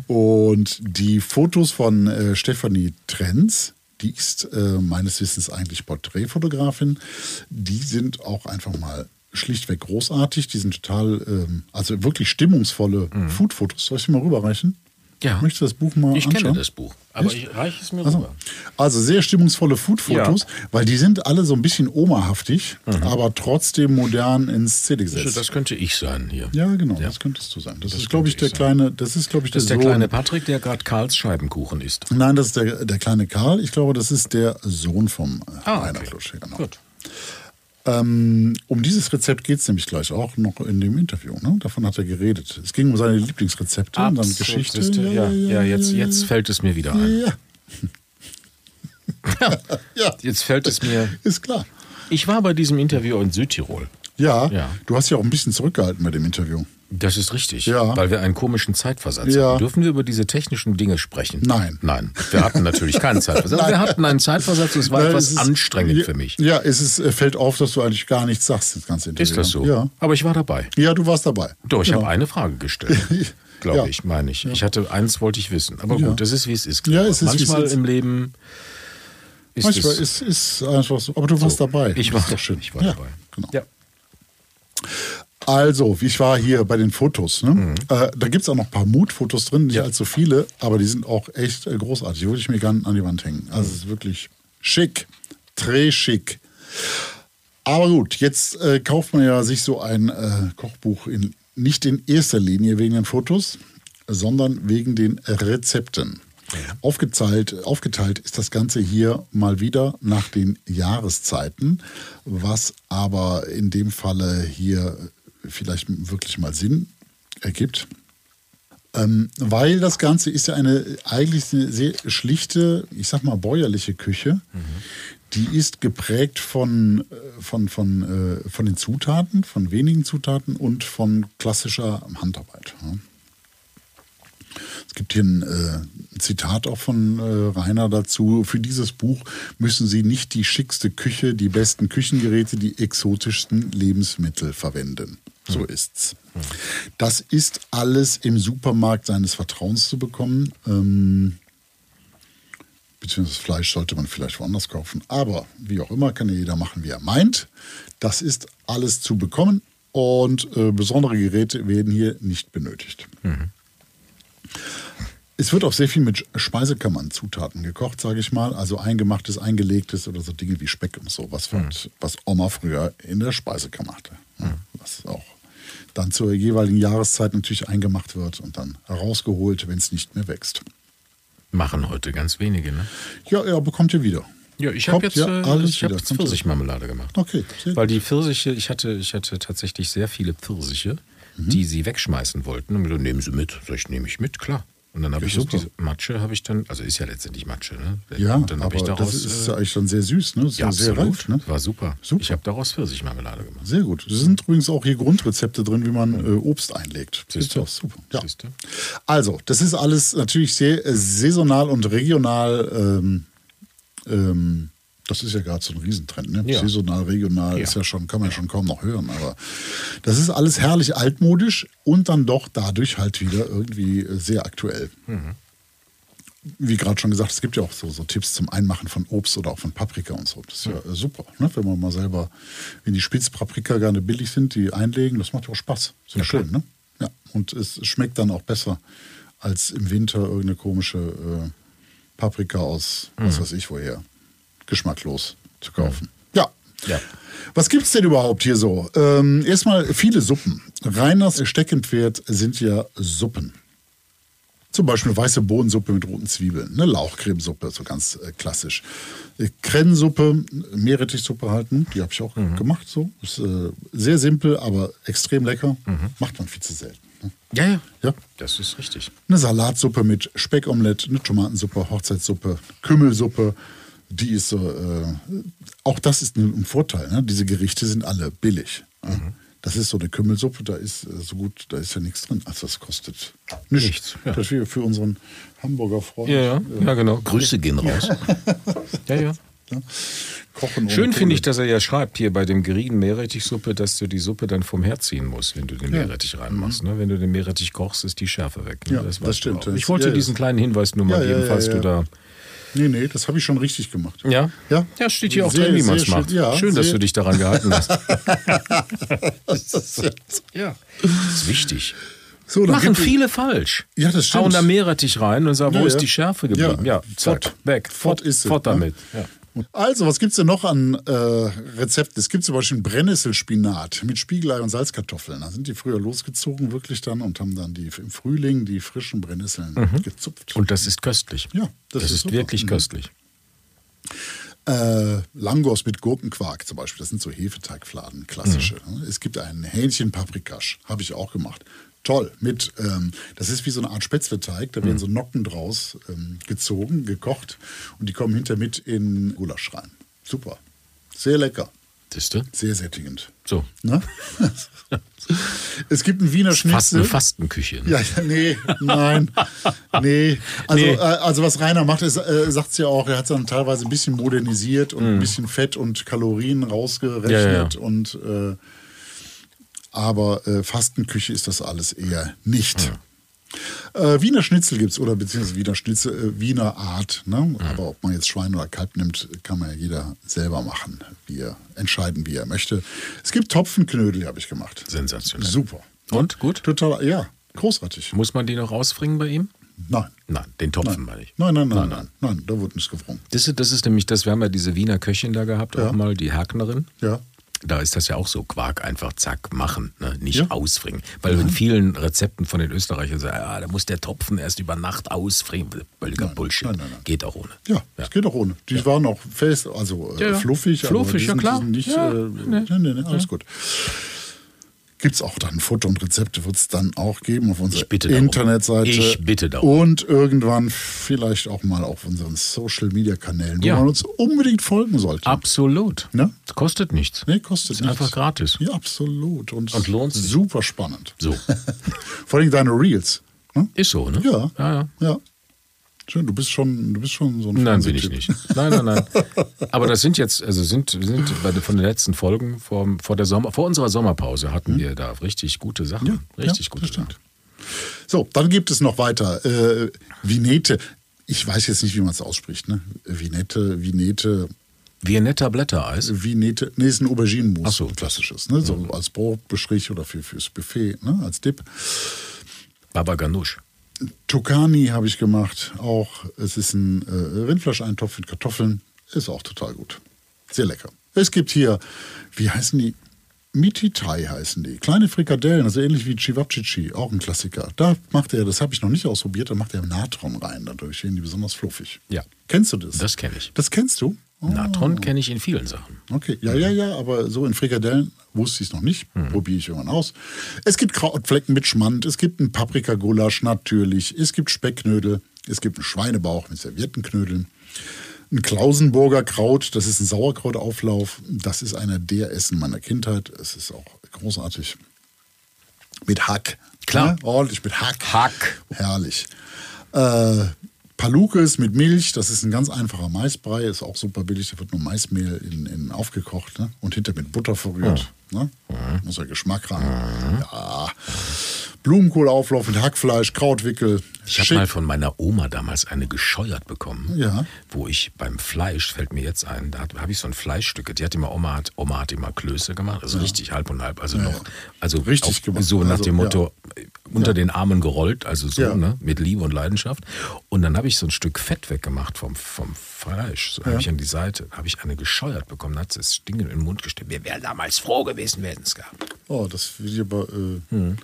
Und die Fotos von Stefanie Trenz, die ist äh, meines Wissens eigentlich Porträtfotografin, die sind auch einfach mal schlichtweg großartig. Die sind total, ähm, also wirklich stimmungsvolle Foodfotos. Soll ich die mal rüberreichen? Mhm. Ja. Möchtest du das Buch mal Ich anschauen? kenne das Buch. Aber Echt? ich reiche es mir Also, rüber. also sehr stimmungsvolle Food-Fotos, weil die sind alle so ein bisschen omahaftig, aber trotzdem modern ins CD gesetzt. Das könnte ich sein hier. ja, genau, Ja. das könntest du sein. Das, Das ist, glaube ich, könnte der ich sein. kleine, das ist, glaube ich, Das ist der Sohn. kleine Patrick, der gerade Karls Scheibenkuchen isst. Nein, das ist der, der kleine Karl. Ich glaube, das ist der Sohn vom äh, Ah, Rainer okay. Klusch. Genau. Gut. Ähm, um dieses Rezept geht es nämlich gleich auch noch in dem Interview. Ne? Davon hat er geredet. Es ging um seine Lieblingsrezepte und dann Absolut, Geschichte. Ja, ja, jetzt, jetzt fällt es mir wieder ein. Ja. ja, Jetzt fällt es mir. ist klar. Ich war bei diesem Interview in Südtirol. Ja, Ja. du hast ja auch ein bisschen zurückgehalten bei dem Interview. Das ist richtig, Ja. weil wir einen komischen Zeitversatz Ja. hatten. Dürfen wir über diese technischen Dinge sprechen? Nein. Nein, wir hatten natürlich keinen Zeitversatz. Nein. Wir hatten einen Zeitversatz, das war Weil etwas es ist- anstrengend für mich. Ja, es ist, äh, fällt auf, dass du eigentlich gar nichts sagst, das ganze Interview. Ist das so? Ja, Aber ich war dabei. ja du warst dabei. Doch, ich Genau. habe eine Frage gestellt. Glaube Ja. ich, meine ich. Ich hatte eins wollte ich wissen. Aber gut, das ist wie es ist. Ja, es ist, es Manchmal ist. im Leben ist Manchmal es. ist es einfach so. Aber du warst So, dabei. ich Das war- ist doch schön. ich war dabei. Genau. Ja. Also, ich war hier bei den Fotos. Ne? Mhm. Äh, da gibt es auch noch ein paar Mutfotos drin, nicht allzu viele, aber die sind auch echt äh, großartig. Die würde ich mir gerne an die Wand hängen. Also, es ist wirklich schick. Très schick. Aber gut, jetzt äh, kauft man ja sich so ein äh, Kochbuch in, nicht in erster Linie wegen den Fotos, sondern wegen den Rezepten. Aufgeteilt, aufgeteilt ist das Ganze hier mal wieder nach den Jahreszeiten, was aber in dem Falle hier vielleicht wirklich mal Sinn ergibt. Ähm, weil das Ganze ist ja eine eigentlich eine sehr schlichte, ich sag mal bäuerliche Küche. Die ist geprägt von, äh, von, von, äh, von den Zutaten, von wenigen Zutaten und von klassischer Handarbeit. Ja. Es gibt hier ein äh, Zitat auch von äh, Rainer dazu. Für dieses Buch müssen Sie nicht die schickste Küche, die besten Küchengeräte, die exotischsten Lebensmittel verwenden. So ist's. Das ist alles im Supermarkt seines Vertrauens zu bekommen. Ähm, beziehungsweise Fleisch sollte man vielleicht woanders kaufen. Aber wie auch immer, kann ja jeder machen, wie er meint. Das ist alles zu bekommen und äh, besondere Geräte werden hier nicht benötigt. Es wird auch sehr viel mit Speisekammern-Zutaten gekocht, sage ich mal. Also eingemachtes, eingelegtes oder so Dinge wie Speck und so, was, halt, was Oma früher in der Speisekammer hatte. Ja, Was auch dann zur jeweiligen Jahreszeit natürlich eingemacht wird und dann herausgeholt, wenn es nicht mehr wächst. Machen heute ganz wenige, ne? Ja, er bekommt ihr wieder. Ja, ich habe jetzt, ja äh, alles ich hab wieder. jetzt ja- Pfirsichmarmelade gemacht. Okay, Weil die Pfirsiche, ich hatte, ich hatte tatsächlich sehr viele Pfirsiche, die sie wegschmeißen wollten. Und gesagt, nehmen Sie mit. Sag ich, nehme ich mit, klar. Und dann habe ich super. diese Matsche, habe ich dann, also ist ja letztendlich Matsche, ne? Ja, Und dann aber habe ich daraus, das ist äh, ja eigentlich dann sehr süß, ne? Ja, sehr absolut. reif, ne? War super. Super. Ich habe daraus Pfirsichmarmelade gemacht. Sehr gut. Es sind übrigens auch hier Grundrezepte drin, wie man äh, Obst einlegt. Siehst ist du? super. Ja. Siehst du? Also, das ist alles natürlich sehr äh, saisonal und regional. Ähm, ähm, das ist ja gerade so ein Riesentrend, ne? Ja. Saisonal, regional Ja. ist ja schon, kann man ja schon kaum noch hören. Aber das ist alles herrlich altmodisch und dann doch dadurch halt wieder irgendwie äh, sehr aktuell. Wie gerade schon gesagt, es gibt ja auch so, so Tipps zum Einmachen von Obst oder auch von Paprika und so. Das ist ja äh, super, ne? wenn man mal selber, wenn die Spitzpaprika gerne billig sind, die einlegen, das macht ja auch Spaß. Ist ja, Ja, schön, ne? Ja, und es schmeckt dann auch besser als im Winter irgendeine komische Paprika aus, was weiß ich woher, geschmacklos zu kaufen. Ja. Ja. Was gibt's denn überhaupt hier so? Ähm, erstmal viele Suppen. Reiners Steckenpferd sind ja Suppen. Zum Beispiel weiße Bohnensuppe mit roten Zwiebeln, eine Lauchcremesuppe, so ganz äh, klassisch. Äh, Krensuppe, Meerrettichsuppe halten, die habe ich auch gemacht. So ist äh, sehr simpel, aber extrem lecker. Macht man viel zu selten. Ne? Ja, ja. Ja. Das ist richtig. Eine Salatsuppe mit Speckomelett, eine Tomatensuppe, Hochzeitssuppe, Kümmelsuppe. Die ist so, äh, auch das ist ein, Vorteil. Ne? Diese Gerichte sind alle billig. ne? Das ist so eine Kümmelsuppe, da ist äh, so gut, da ist ja nichts drin. Also das kostet nichts. Nichts, ja. Das wir für unseren Hamburger Freund Ja, ja, äh, ja genau. Grüße gehen raus. Ja, ja. kochen. Schön finde ich, dass er ja schreibt hier bei dem gerieben Meerrettichsuppe, dass du die Suppe dann vom Herd ziehen musst, wenn du den Ja. Meerrettich reinmachst. Ne? Wenn du den Meerrettich kochst, ist die Schärfe weg. Ne? Ja, das du stimmt. Das- Ich wollte ja, ja. diesen kleinen Hinweis nur mal geben, ja, falls ja. du da. Nee, nee, das habe ich schon richtig gemacht. Ja? Ja. Ja, steht hier auch Sehr, drin, wie man es macht. schön. Ja, schön, dass sehr- du dich daran gehalten hast. Das ist ja. Das ist wichtig. So, Machen viele falsch. Ja, das stimmt. Hauen da Meerrettich rein und sagen, wo Ja, ist ja. die Schärfe geblieben? Ja, fort. weg. Fort ist sie, Fort damit. Ja. Also, was gibt es denn noch an äh, Rezepten? Es gibt zum Beispiel Brennnesselspinat mit Spiegelei und Salzkartoffeln. Da sind die früher losgezogen, wirklich dann, und haben dann die, im Frühling die frischen Brennnesseln gezupft. Und das ist köstlich. Ja, das das, ist ist, wirklich Mhm. köstlich. Äh, Langos mit Gurkenquark zum Beispiel, das sind so Hefeteigfladen, klassische. Mhm. Es gibt einen Hähnchenpaprikasch, habe ich auch gemacht. Toll, mit, ähm, das ist wie so eine Art Spätzleteig, da werden Mhm. so Nocken draus ähm, gezogen, gekocht und die kommen hinter mit in Gulasch rein. Super, sehr lecker, Siehst du? sehr sättigend. So. Ne? es gibt einen Wiener Fast Schnitzel. eine Fastenküche. Ne? Ja, ja, nee, nein, nee. Also, Nee. Äh, also was Rainer macht, ist, äh, sagt es ja auch, er hat es dann teilweise ein bisschen modernisiert und ein bisschen Fett und Kalorien rausgerechnet. Mhm. Ja, ja. Und, äh, aber äh, Fastenküche ist das alles eher nicht. Äh, Wiener Schnitzel gibt es, oder beziehungsweise Wiener Schnitzel, äh, Wiener Art. Ne? Mhm. Aber ob man jetzt Schwein oder Kalb nimmt, kann man ja jeder selber machen, wie er entscheiden, wie er möchte. Es gibt Topfenknödel, habe ich gemacht. Sensationell. Super. Und? Gut? Total, ja, großartig. Muss man die noch ausfringen bei ihm? Nein. Nein, den Topfen meine ich. Nein, nein, nein, nein, nein, da wird nichts gewrungen. Das ist, das ist nämlich das, wir haben ja diese Wiener Köchin da gehabt, Ja. auch mal, die Herknerin. Ja. Da ist das ja auch so, Quark einfach zack machen, ne? nicht Ja. ausfringen. Weil in vielen Rezepten von den Österreichern sagen, ah, da muss der Topfen erst über Nacht ausfringen. Völliger Bullshit. nein, nein, nein. Geht auch ohne. Ja, das geht auch ohne. Die waren auch fest, also äh, Ja, ja. fluffig. aber Fluffig, die ja, sind, klar. sind Nicht, Ja, äh, nee. nee, nee, nee, alles gut. Gibt es auch dann Foto und Rezepte, wird es dann auch geben auf unserer. Internetseite. Ich bitte darum. Und irgendwann vielleicht auch mal auf unseren Social Media Kanälen, wo Ja. man uns unbedingt folgen sollte. Absolut. Ne? Kostet nichts. Nee, kostet Ist nichts. einfach gratis. Ja, absolut. Und, Und lohnt sich. Super spannend. So. Vor allem deine Reels. Ne? Ist so, ne? Ja. ja, ja. Ja. Schön, du bist schon, du bist schon so ein Nein, bin ich nicht. Nein, nein, nein. Aber das sind jetzt, also sind, sind von den letzten Folgen vor, vor, der Sommer, vor unserer Sommerpause hatten wir da richtig gute Sachen. richtig ja, gute Sachen. So, dann gibt es noch weiter. Äh, Vinete. Ich weiß jetzt nicht, wie man es ausspricht. Ne? Vinette, Vinete, Viennetta Blättereis. Vinete. Nee, ist ein Auberginenmus. Ach so. klassisches. Ne? So als Brotbestrich oder für, fürs Buffet, ne? als Dip. Baba Ganoush. Tukani habe ich gemacht. Auch es ist ein äh, Rindfleischeintopf mit Kartoffeln. Ist auch total gut. Sehr lecker. Es gibt hier, wie heißen die? Mititai heißen die. Kleine Frikadellen, also ähnlich wie Chivapchichi, auch ein Klassiker. Da macht er, das habe ich noch nicht ausprobiert, da macht er Natron rein. Dadurch werden die besonders fluffig. Ja. Kennst du das? Das kenne ich. Das kennst du? Oh, Natron kenne ich in vielen Sachen. Okay, ja, ja, ja, aber so in Frikadellen wusste ich es noch nicht. Mhm. Probiere ich irgendwann aus. Es gibt Krautflecken mit Schmand, es gibt einen Paprikagulasch natürlich, es gibt Speckknödel, es gibt einen Schweinebauch mit Serviettenknödeln, ein Klausenburger Kraut, das ist ein Sauerkrautauflauf, das ist einer der Essen meiner Kindheit. Es ist auch großartig. Mit Hack. Klar. Ne? Ordentlich mit Hack. Hack. Herrlich. Äh, Palukes mit Milch, das ist ein ganz einfacher Maisbrei, ist auch super billig, da wird nur Maismehl in, in aufgekocht ne? und hinter mit Butter verrührt. Ne? Muss ja Geschmack ran. Ja. Blumenkohlauflauf mit Hackfleisch, Krautwickel. Ich habe mal von meiner Oma damals eine gescheuert bekommen, Ja. wo ich beim Fleisch, fällt mir jetzt ein, da habe ich so ein Fleischstücke, die hat immer, Oma hat, Oma hat immer Klöße gemacht, also richtig halb und halb, also noch, also Richtig gemacht. so nach Also, dem Motto, unter den Armen gerollt, also so, Ja. ne, mit Liebe und Leidenschaft. Und dann habe ich so ein Stück Fett weggemacht vom, vom Fleisch. So habe ich an die Seite, habe ich eine gescheuert bekommen, dann hat sie das Stinken in den Mund gestellt. Wir wären damals froh gewesen, wir hätten es gehabt. Oh, das will ich aber. Äh,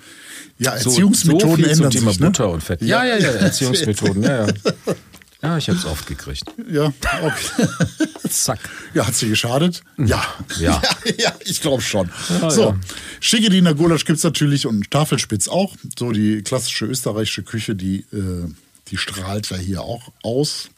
Ja, So- Erziehungsmethoden so viel ändern zum Thema sich. Ne? Butter und Fett. Ja, ja, ja, Erziehungsmethoden, ja, ja. Ja, ich habe es oft gekriegt. Ja, okay. Zack. ja, hat sie geschadet? Ja. Ja. ja, ich glaube schon. Ja, so, ja. Schiggediner Gulasch gibt es natürlich und Tafelspitz auch. So die klassische österreichische Küche, die, äh, die strahlt ja hier auch aus.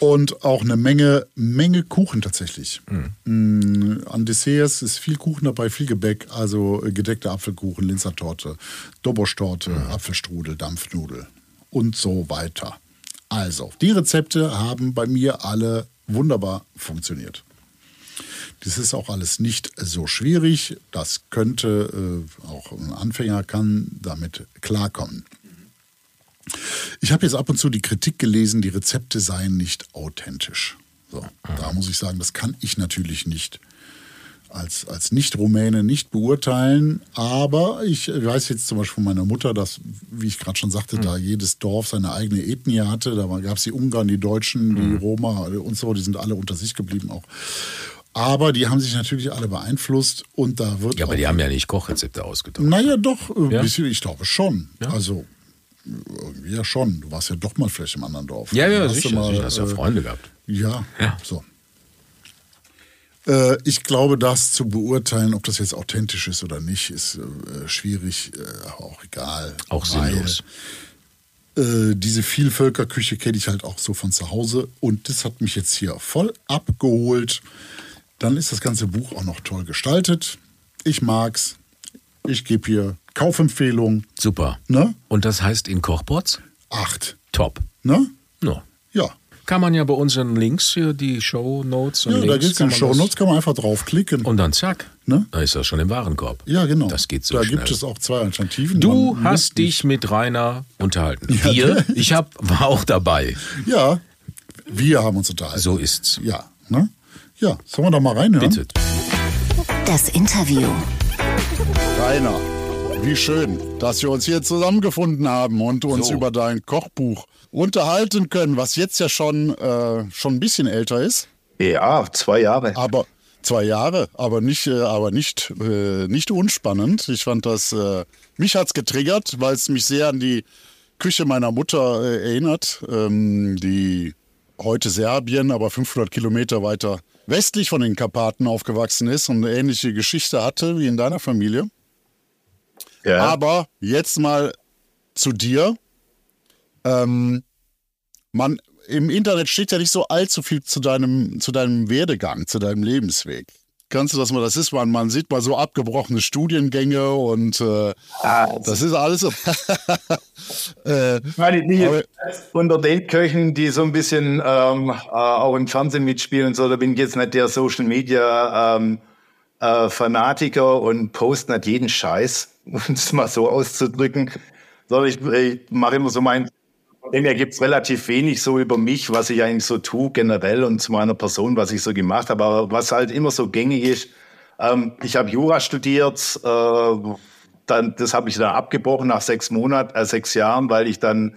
Und auch eine Menge, Menge Kuchen tatsächlich. Mm, An Desserts ist viel Kuchen dabei, viel Gebäck, also äh, gedeckte Apfelkuchen, Linzertorte, Doboschtorte, Apfelstrudel, Dampfnudel und so weiter. Also, die Rezepte haben bei mir alle wunderbar funktioniert. Das ist auch alles nicht so schwierig. Das könnte äh, auch ein Anfänger kann damit klarkommen. Ich habe jetzt ab und zu die Kritik gelesen, die Rezepte seien nicht authentisch. So, da muss ich sagen, das kann ich natürlich nicht als, als Nicht-Rumäne nicht beurteilen. Aber ich weiß jetzt zum Beispiel von meiner Mutter, dass, wie ich gerade schon sagte, da jedes Dorf seine eigene Ethnie hatte. Da gab es die Ungarn, die Deutschen, die Roma und so, die sind alle unter sich geblieben auch. Aber die haben sich natürlich alle beeinflusst und da wird Ja, aber die haben ja nicht Kochrezepte ausgetauscht. naja, doch, äh, Ja? bisschen, ich glaube schon. Ja? Also, irgendwie ja schon. Du warst ja doch mal vielleicht im anderen Dorf. Ja, ja, sicher. mal, sicher. Hast ja äh, Freunde gehabt. Ja, Ja. so. Äh, ich glaube, das zu beurteilen, ob das jetzt authentisch ist oder nicht, ist äh, schwierig, äh, aber auch egal. Auch sinnlos. Äh, diese Vielvölkerküche kenne ich halt auch so von zu Hause und das hat mich jetzt hier voll abgeholt. Dann ist das ganze Buch auch noch toll gestaltet. Ich mag's. Ich gebe hier Kaufempfehlung. Super. Ne? Und das heißt in Kochbots? Acht. Top. Ne? No. Ja. Kann man ja bei unseren Links hier, die Show Notes und Ja, da Links, gibt es man Show Notes, kann man einfach draufklicken. Und dann zack. Ne? Da ist das schon im Warenkorb. ja, genau. Das geht so Da schnell. gibt es auch zwei Alternativen. Du Man hast dich mit Rainer unterhalten. Wir, ich hab, war auch dabei. Ja, wir haben uns unterhalten. So ist's. Ja, ne? Ja, sollen wir da mal reinhören? Bitte. Das Interview. Rainer, wie schön, dass wir uns hier zusammengefunden haben und uns So. über dein Kochbuch unterhalten können, was jetzt ja schon, äh, schon ein bisschen älter ist. Ja, zwei Jahre. Aber zwei Jahre, aber nicht, äh, aber nicht, äh, nicht unspannend. Ich fand das, äh, mich hat's getriggert, weil es mich sehr an die Küche meiner Mutter äh, erinnert, ähm, die heute Serbien, aber 500 Kilometer weiter westlich von den Karpaten aufgewachsen ist und eine ähnliche Geschichte hatte wie in deiner Familie. Ja. Aber jetzt mal zu dir. Ähm, man, Im Internet steht ja nicht so allzu viel zu deinem, zu deinem Werdegang, zu deinem Lebensweg. Kannst du das mal, das ist, man, man sieht mal so abgebrochene Studiengänge und äh, Ah, das ist alles so. äh, Ich meine, die Aber- unter den Köchen, die so ein bisschen ähm, äh, auch im Fernsehen mitspielen und so, da bin ich jetzt nicht der Social Media ähm, äh, Fanatiker und poste nicht jeden Scheiß, um es mal so auszudrücken, sondern ich, ich mache immer so mein, dem her gibt's relativ wenig so über mich, was ich eigentlich so tue generell und zu meiner Person, was ich so gemacht habe, aber was halt immer so gängig ist, ähm, ich habe Jura studiert, äh, dann, das habe ich dann abgebrochen nach sechs Monaten, äh, sechs Jahren, weil ich dann,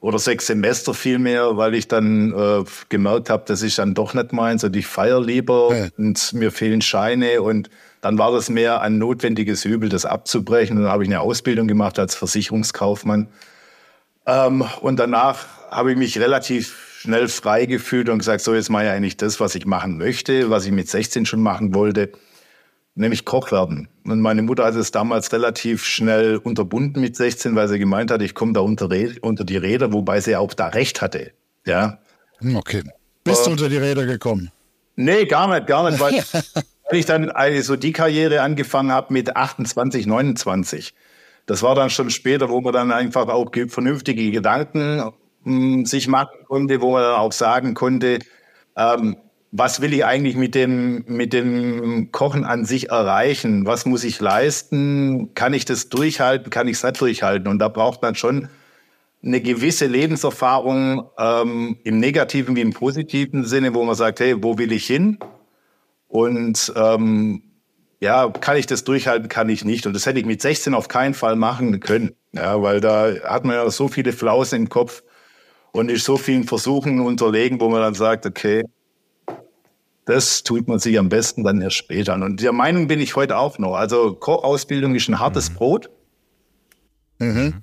oder sechs Semester vielmehr, weil ich dann äh, gemerkt habe, das ist dann doch nicht meins und ich feiere lieber Ja. und mir fehlen Scheine und dann war das mehr ein notwendiges Übel, das abzubrechen. Dann habe ich eine Ausbildung gemacht als Versicherungskaufmann. Ähm, und danach habe ich mich relativ schnell frei gefühlt und gesagt, so jetzt mache ich eigentlich das, was ich machen möchte, was ich mit 16 schon machen wollte, nämlich Koch werden. Und meine Mutter hat es damals relativ schnell unterbunden mit 16, weil sie gemeint hat, ich komme da unter, unter die Räder, wobei sie auch da recht hatte. Ja, hm, okay. Bist du unter die Räder gekommen? Nee, gar nicht, gar nicht, weil, weil ich dann so die Karriere angefangen habe mit 28, 29. Das war dann schon später, wo man dann einfach auch ge- vernünftige Gedanken mh, sich machen konnte, wo man dann auch sagen konnte, ähm, was will ich eigentlich mit dem, mit dem Kochen an sich erreichen? Was muss ich leisten? Kann ich das durchhalten? Kann ich es nicht durchhalten? Und da braucht man schon eine gewisse Lebenserfahrung ähm, im negativen wie im positiven Sinne, wo man sagt, hey, wo will ich hin? Und ähm, ja, kann ich das durchhalten, kann ich nicht. Und das hätte ich mit 16 auf keinen Fall machen können. Ja, weil da hat man ja so viele Flausen im Kopf und ist so vielen Versuchen unterlegen, wo man dann sagt, okay, das tut man sich am besten dann erst später an. Und der Meinung bin ich heute auch noch. Also Kochausbildung ist ein hartes mhm. Brot. Mhm.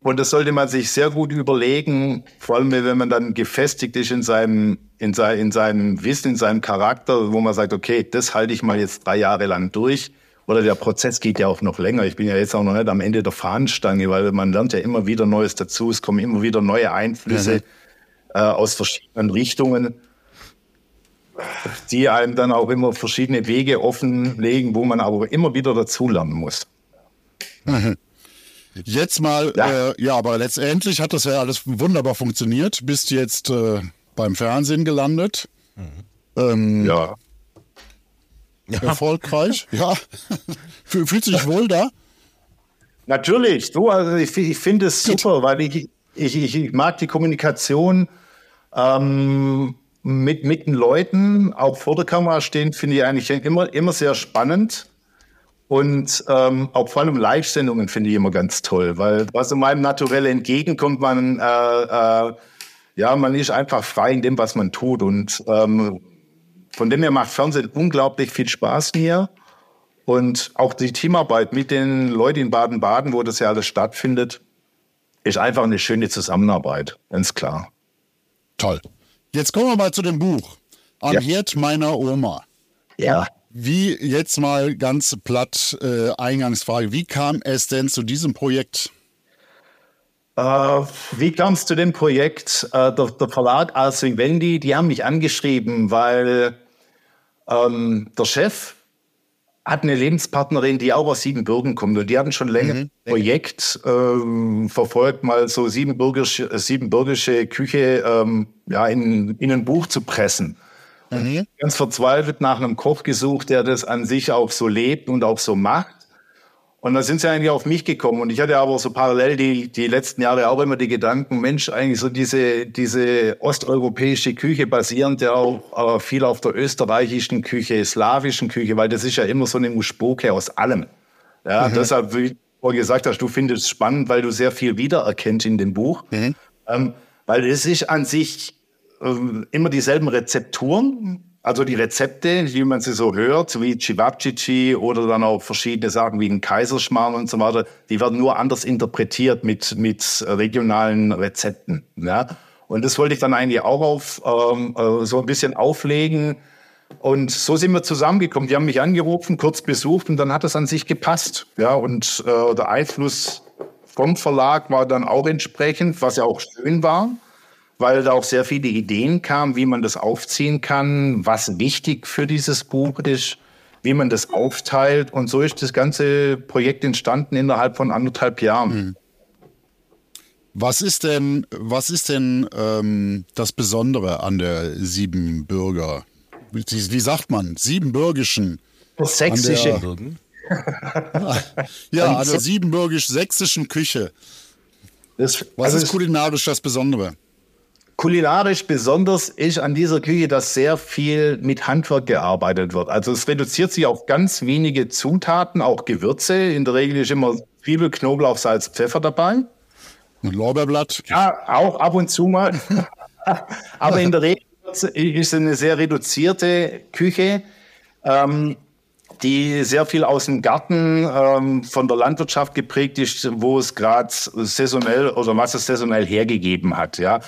Und das sollte man sich sehr gut überlegen, vor allem wenn man dann gefestigt ist in seinem, in, sein, in seinem Wissen, in seinem Charakter, wo man sagt, okay, das halte ich mal jetzt drei Jahre lang durch. Oder der Prozess geht ja auch noch länger. Ich bin ja jetzt auch noch nicht am Ende der Fahnenstange, weil man lernt ja immer wieder Neues dazu. Es kommen immer wieder neue Einflüsse mhm. äh, aus verschiedenen Richtungen, die einem dann auch immer verschiedene Wege offenlegen, wo man aber immer wieder dazulernen muss. Mhm. Jetzt mal, ja. Äh, ja, aber letztendlich hat das ja alles wunderbar funktioniert. Bist jetzt äh, beim Fernsehen gelandet. Mhm. Ähm, ja. Erfolgreich, ja. Fühlt sich wohl da? Natürlich, du, also ich, ich finde es super, weil ich, ich, ich, mag die Kommunikation ähm, mit, mit den Leuten, auch vor der Kamera stehen, finde ich eigentlich immer, immer sehr spannend. Und ähm, auch vor allem Live-Sendungen finde ich immer ganz toll, weil was in meinem Naturell entgegenkommt, man, äh, äh, ja, man ist einfach frei in dem, was man tut. Und ähm, von dem her macht Fernsehen unglaublich viel Spaß mir. Und auch die Teamarbeit mit den Leuten in Baden-Baden, wo das ja alles stattfindet, ist einfach eine schöne Zusammenarbeit, ganz klar. Toll. Jetzt kommen wir mal zu dem Buch. Am ja. Herd meiner Oma. Ja. Wie jetzt mal ganz platt äh, Eingangsfrage, wie kam es denn zu diesem Projekt? Äh, wie kam es zu dem Projekt? Äh, der, der, Verlag Ars Wendy, die haben mich angeschrieben, weil ähm, der Chef hat eine Lebenspartnerin, die auch aus Siebenbürgen kommt. Und die hatten schon länger mhm. ein Projekt ähm, verfolgt, mal so siebenbürgische, siebenbürgische Küche ähm, ja, in, in ein Buch zu pressen. Mhm. Ganz verzweifelt nach einem Koch gesucht, der das an sich auch so lebt und auch so macht. Und dann sind sie eigentlich auf mich gekommen. Und ich hatte aber so parallel die, die letzten Jahre auch immer die Gedanken, Mensch, eigentlich so diese, diese osteuropäische Küche basierend ja auch äh, viel auf der österreichischen Küche, slawischen Küche, weil das ist ja immer so eine Muschpoke aus allem. Ja, mhm. deshalb, wie du gesagt hast, du findest es spannend, weil du sehr viel wiedererkennst in dem Buch. Mhm. Ähm, weil es ist an sich äh, immer dieselben Rezepturen, also die Rezepte, wie man sie so hört, wie Cevapcici oder dann auch verschiedene Sachen wie ein Kaiserschmarrn und so weiter, die werden nur anders interpretiert mit, mit regionalen Rezepten. Ja? Und das wollte ich dann eigentlich auch auf, ähm, äh, so ein bisschen auflegen. Und so sind wir zusammengekommen. Die haben mich angerufen, kurz besucht und dann hat es an sich gepasst. Ja, und äh, der Einfluss vom Verlag war dann auch entsprechend, was ja auch schön war weil da auch sehr viele Ideen kamen, wie man das aufziehen kann, was wichtig für dieses Buch ist, wie man das aufteilt. Und so ist das ganze Projekt entstanden innerhalb von anderthalb Jahren. Hm. Was ist denn, was ist denn ähm, das Besondere an der Siebenbürger? Wie, wie sagt man? Siebenbürgischen. Sächsische. ja, an der siebenbürgisch-sächsischen Küche. Das, was also ist kulinarisch das Besondere? Kulinarisch besonders ist an dieser Küche, dass sehr viel mit Handwerk gearbeitet wird. Also es reduziert sich auf ganz wenige Zutaten, auch Gewürze. In der Regel ist immer Zwiebel, Knoblauch, Salz, Pfeffer dabei. Und Lorbeerblatt. Ja, auch ab und zu mal. Aber in der Regel ist es eine sehr reduzierte Küche, ähm, die sehr viel aus dem Garten ähm, von der Landwirtschaft geprägt ist, wo es gerade saisonell oder was es saisonell hergegeben hat. Ja.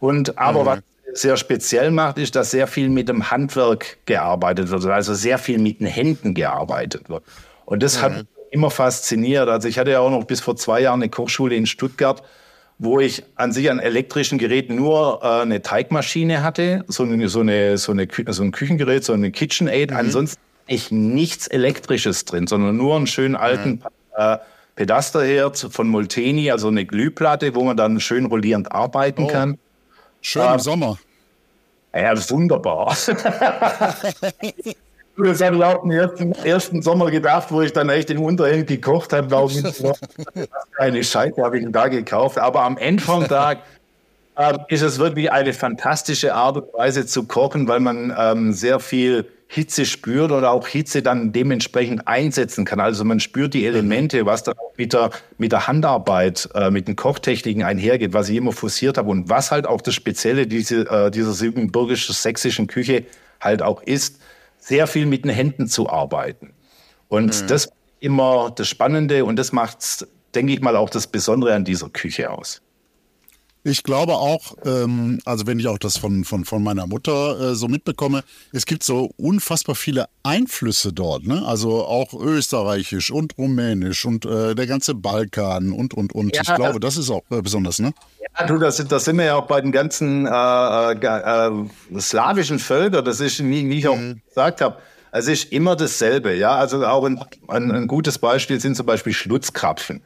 Und aber mhm. was sehr speziell macht, ist, dass sehr viel mit dem Handwerk gearbeitet wird, also sehr viel mit den Händen gearbeitet wird. Und das mhm. hat immer fasziniert. Also ich hatte ja auch noch bis vor zwei Jahren eine Kochschule in Stuttgart, wo ich an sich an elektrischen Geräten nur äh, eine Teigmaschine hatte, so eine, so eine, so eine, so ein Küchengerät, so eine KitchenAid. Mhm. Ansonsten ich nichts Elektrisches drin, sondern nur einen schönen alten mhm. äh, Pedasterherd von Molteni, also eine Glühplatte, wo man dann schön rollierend arbeiten oh. kann. Schön im ähm, Sommer. Ja, das ist wunderbar. Das habe ich auch im ersten, ersten Sommer gedacht, wo ich dann echt in Unterhemd gekocht habe. Glaube ich, eine Scheibe habe ich da gekauft. Aber am Ende vom Tag äh, ist es wirklich eine fantastische Art und Weise zu kochen, weil man ähm, sehr viel Hitze spürt oder auch Hitze dann dementsprechend einsetzen kann. Also man spürt die Elemente, was dann auch mit der, mit der Handarbeit, äh, mit den Kochtechniken einhergeht, was ich immer forciert habe und was halt auch das Spezielle diese, äh, dieser siebenbürgisch-sächsischen Küche halt auch ist, sehr viel mit den Händen zu arbeiten. Und mhm. das immer das Spannende und das macht, denke ich mal, auch das Besondere an dieser Küche aus. Ich glaube auch, ähm, also wenn ich auch das von, von, von meiner Mutter äh, so mitbekomme, es gibt so unfassbar viele Einflüsse dort, ne? Also auch österreichisch und rumänisch und äh, der ganze Balkan und und und. Ja, ich glaube, das ist auch äh, besonders, ne? Ja, du, das, das sind wir ja auch bei den ganzen äh, äh, äh, slawischen Völkern, das ist, wie, wie ich auch mhm. gesagt habe, es ist immer dasselbe, ja. Also auch ein, ein, ein gutes Beispiel sind zum Beispiel Schlutzkrapfen.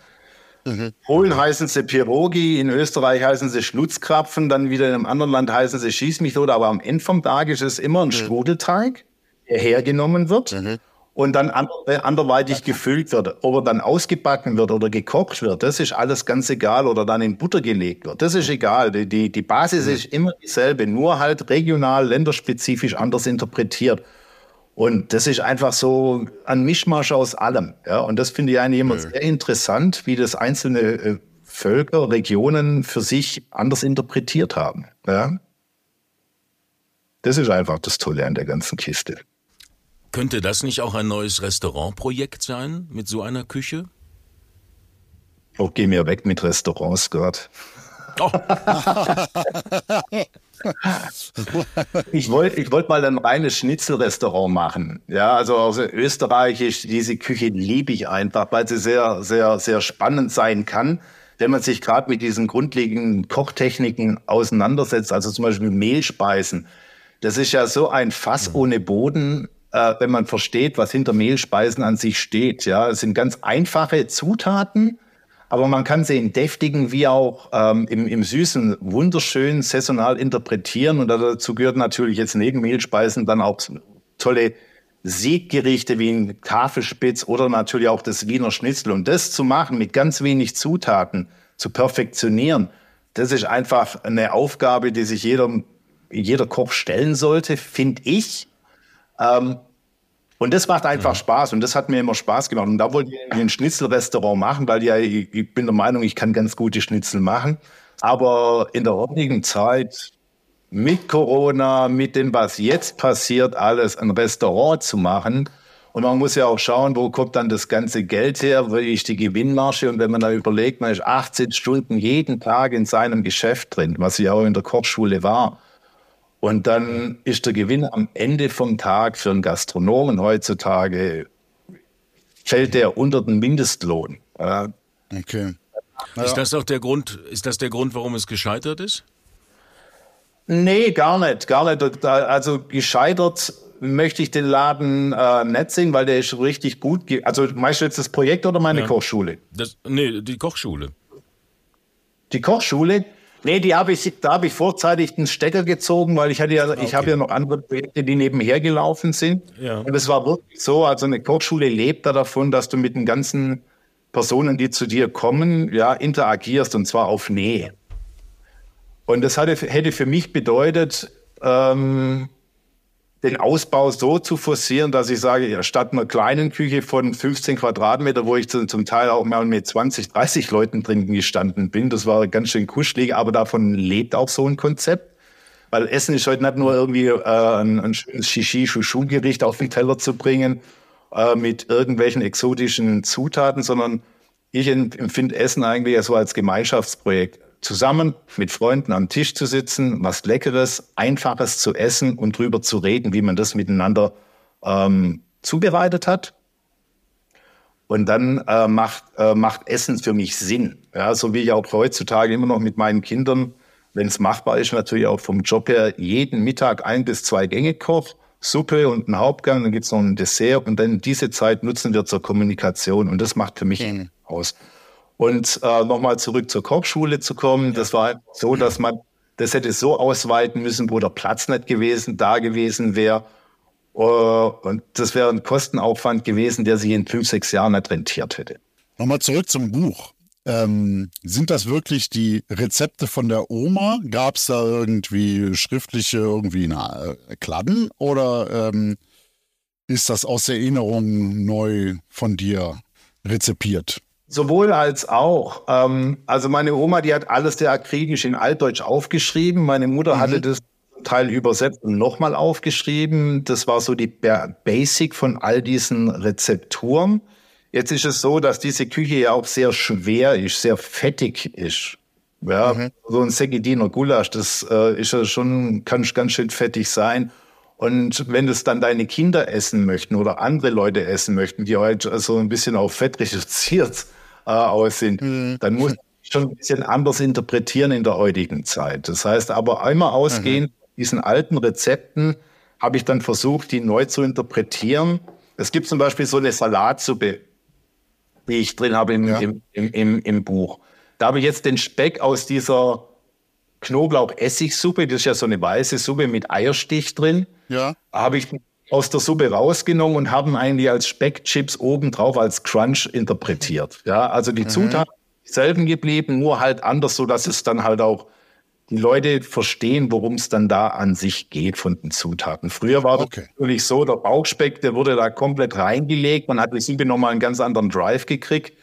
Mhm. Polen heißen sie Pierogi, in Österreich heißen sie Schnutzkrapfen, dann wieder in einem anderen Land heißen sie Schieß mich tot, aber am Ende vom Tag ist es immer ein mhm. Strudelteig, der hergenommen wird mhm. und dann anderweitig gefüllt wird. Ob er dann ausgebacken wird oder gekocht wird, das ist alles ganz egal oder dann in Butter gelegt wird, das ist egal. Die, die, die Basis mhm. ist immer dieselbe, nur halt regional, länderspezifisch anders interpretiert. Und das ist einfach so ein Mischmasch aus allem. Ja? Und das finde ich eigentlich immer ja. sehr interessant, wie das einzelne äh, Völker, Regionen für sich anders interpretiert haben. Ja? Das ist einfach das Tolle an der ganzen Kiste. Könnte das nicht auch ein neues Restaurantprojekt sein mit so einer Küche? Oh, geh mir weg mit Restaurants, Gott. Oh. ich wollte ich wollt mal ein reines Schnitzelrestaurant machen. Ja, also, also österreichisch, diese Küche liebe ich einfach, weil sie sehr, sehr, sehr spannend sein kann, wenn man sich gerade mit diesen grundlegenden Kochtechniken auseinandersetzt, also zum Beispiel Mehlspeisen. Das ist ja so ein Fass mhm. ohne Boden, äh, wenn man versteht, was hinter Mehlspeisen an sich steht. Ja, es sind ganz einfache Zutaten, aber man kann sie in deftigen wie auch ähm, im, im Süßen wunderschön saisonal interpretieren. Und dazu gehört natürlich jetzt neben Mehlspeisen dann auch tolle Sieggerichte wie ein Tafelspitz oder natürlich auch das Wiener Schnitzel. Und das zu machen mit ganz wenig Zutaten, zu perfektionieren, das ist einfach eine Aufgabe, die sich jeder, jeder Koch stellen sollte, finde ich. Ähm, und das macht einfach ja. Spaß und das hat mir immer Spaß gemacht. Und da wollte ich ein Schnitzelrestaurant machen, weil ja, ich, ich bin der Meinung, ich kann ganz gute Schnitzel machen. Aber in der heutigen Zeit mit Corona, mit dem, was jetzt passiert, alles ein Restaurant zu machen. Und man muss ja auch schauen, wo kommt dann das ganze Geld her, wie ist die Gewinnmarge. Und wenn man da überlegt, man ist 18 Stunden jeden Tag in seinem Geschäft drin, was ja auch in der Kochschule war. Und dann ist der Gewinn am Ende vom Tag für einen Gastronomen heutzutage, fällt der unter den Mindestlohn. Okay. Ist das auch der Grund, ist das der Grund, warum es gescheitert ist? Nee, gar nicht, gar nicht. Also gescheitert möchte ich den Laden äh, nicht sehen, weil der ist richtig gut. Also meinst du jetzt das Projekt oder meine ja. Kochschule? Das, nee, die Kochschule. Die Kochschule? Nee, die habe ich, da habe ich vorzeitig den Stecker gezogen, weil ich hatte ja, okay. ich habe ja noch andere Projekte, die nebenher gelaufen sind. Ja. Und es war wirklich so, also eine Kochschule lebt da davon, dass du mit den ganzen Personen, die zu dir kommen, ja, interagierst und zwar auf Nähe. Und das hatte, hätte für mich bedeutet, ähm, den Ausbau so zu forcieren, dass ich sage, ja, statt einer kleinen Küche von 15 Quadratmeter, wo ich zu, zum Teil auch mal mit 20, 30 Leuten drin gestanden bin, das war ganz schön kuschelig, aber davon lebt auch so ein Konzept. Weil Essen ist heute nicht nur irgendwie äh, ein, ein schönes Shishi-Shushu-Gericht auf den Teller zu bringen äh, mit irgendwelchen exotischen Zutaten, sondern ich empfinde Essen eigentlich so als Gemeinschaftsprojekt zusammen mit Freunden am Tisch zu sitzen, was Leckeres, Einfaches zu essen und drüber zu reden, wie man das miteinander ähm, zubereitet hat. Und dann äh, macht, äh, macht Essen für mich Sinn. Ja, so wie ich auch heutzutage immer noch mit meinen Kindern, wenn es machbar ist, natürlich auch vom Job her, jeden Mittag ein bis zwei Gänge koche, Suppe und ein Hauptgang, dann gibt's noch ein Dessert und dann diese Zeit nutzen wir zur Kommunikation und das macht für mich mhm. aus. Und äh, nochmal zurück zur Kochschule zu kommen, ja. das war so, dass man das hätte so ausweiten müssen, wo der Platz nicht gewesen, da gewesen wäre. Uh, und das wäre ein Kostenaufwand gewesen, der sich in fünf, sechs Jahren nicht rentiert hätte. Nochmal zurück zum Buch. Ähm, sind das wirklich die Rezepte von der Oma? Gab es da irgendwie schriftliche, irgendwie na, äh, Kladden? Oder ähm, ist das aus Erinnerung neu von dir rezipiert? Sowohl als auch. Ähm, also meine Oma, die hat alles sehr akribisch in Altdeutsch aufgeschrieben. Meine Mutter mhm. hatte das Teil übersetzt und nochmal aufgeschrieben. Das war so die Basic von all diesen Rezepturen. Jetzt ist es so, dass diese Küche ja auch sehr schwer ist, sehr fettig ist. Ja, mhm. so ein Segediner Gulasch, das äh, ist ja schon, kann ganz schön fettig sein. Und wenn es dann deine Kinder essen möchten oder andere Leute essen möchten, die heute halt so ein bisschen auf Fett reduziert äh, aus sind, mhm. dann muss ich schon ein bisschen anders interpretieren in der heutigen Zeit. Das heißt aber einmal ausgehend mhm. diesen alten Rezepten habe ich dann versucht, die neu zu interpretieren. Es gibt zum Beispiel so eine Salatsuppe, die ich drin habe im, ja. im, im, im, im Buch. Da habe ich jetzt den Speck aus dieser Knoblauch-Essigsuppe, das ist ja so eine weiße Suppe mit Eierstich drin, ja. habe ich aus der Suppe rausgenommen und haben eigentlich als Speckchips obendrauf als Crunch interpretiert. Ja, also die mhm. Zutaten selben geblieben, nur halt anders, so dass es dann halt auch die Leute verstehen, worum es dann da an sich geht von den Zutaten. Früher war okay. das natürlich so, der Bauchspeck, der wurde da komplett reingelegt. Man hat die Suppe nochmal einen ganz anderen Drive gekriegt.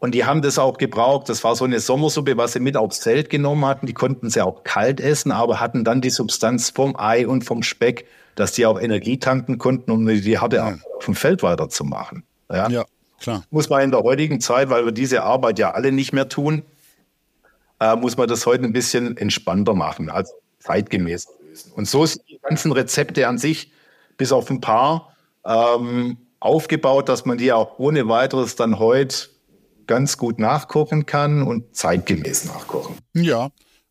Und die haben das auch gebraucht. Das war so eine Sommersuppe, was sie mit aufs Zelt genommen hatten. Die konnten sie auch kalt essen, aber hatten dann die Substanz vom Ei und vom Speck, dass die auch Energie tanken konnten, um die harte ja. auf dem Feld weiterzumachen. Ja? ja, klar. Muss man in der heutigen Zeit, weil wir diese Arbeit ja alle nicht mehr tun, äh, muss man das heute ein bisschen entspannter machen, also zeitgemäß lösen. Und so sind die ganzen Rezepte an sich, bis auf ein paar, ähm, aufgebaut, dass man die auch ohne weiteres dann heute ganz gut nachkochen kann und zeitgemäß nachkochen. Ja,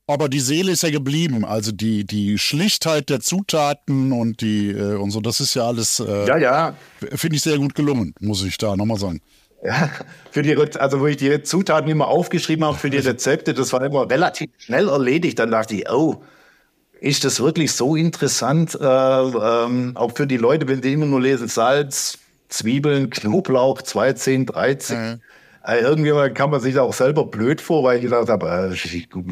aber die Seele ist ja geblieben. Also die, die Schlichtheit der Zutaten und die äh, und so, das ist ja alles. Äh, ja, ja. Finde ich sehr gut gelungen, muss ich da nochmal sagen. Ja, für die, also wo ich die Zutaten immer aufgeschrieben habe für die Rezepte, das war immer relativ schnell erledigt. Dann dachte ich, oh, ist das wirklich so interessant, äh, ähm, auch für die Leute, wenn die immer nur lesen Salz, Zwiebeln, Knoblauch, 2, 10, 13. Mhm. Äh, irgendwie kann man sich auch selber blöd vor, weil ich gedacht habe,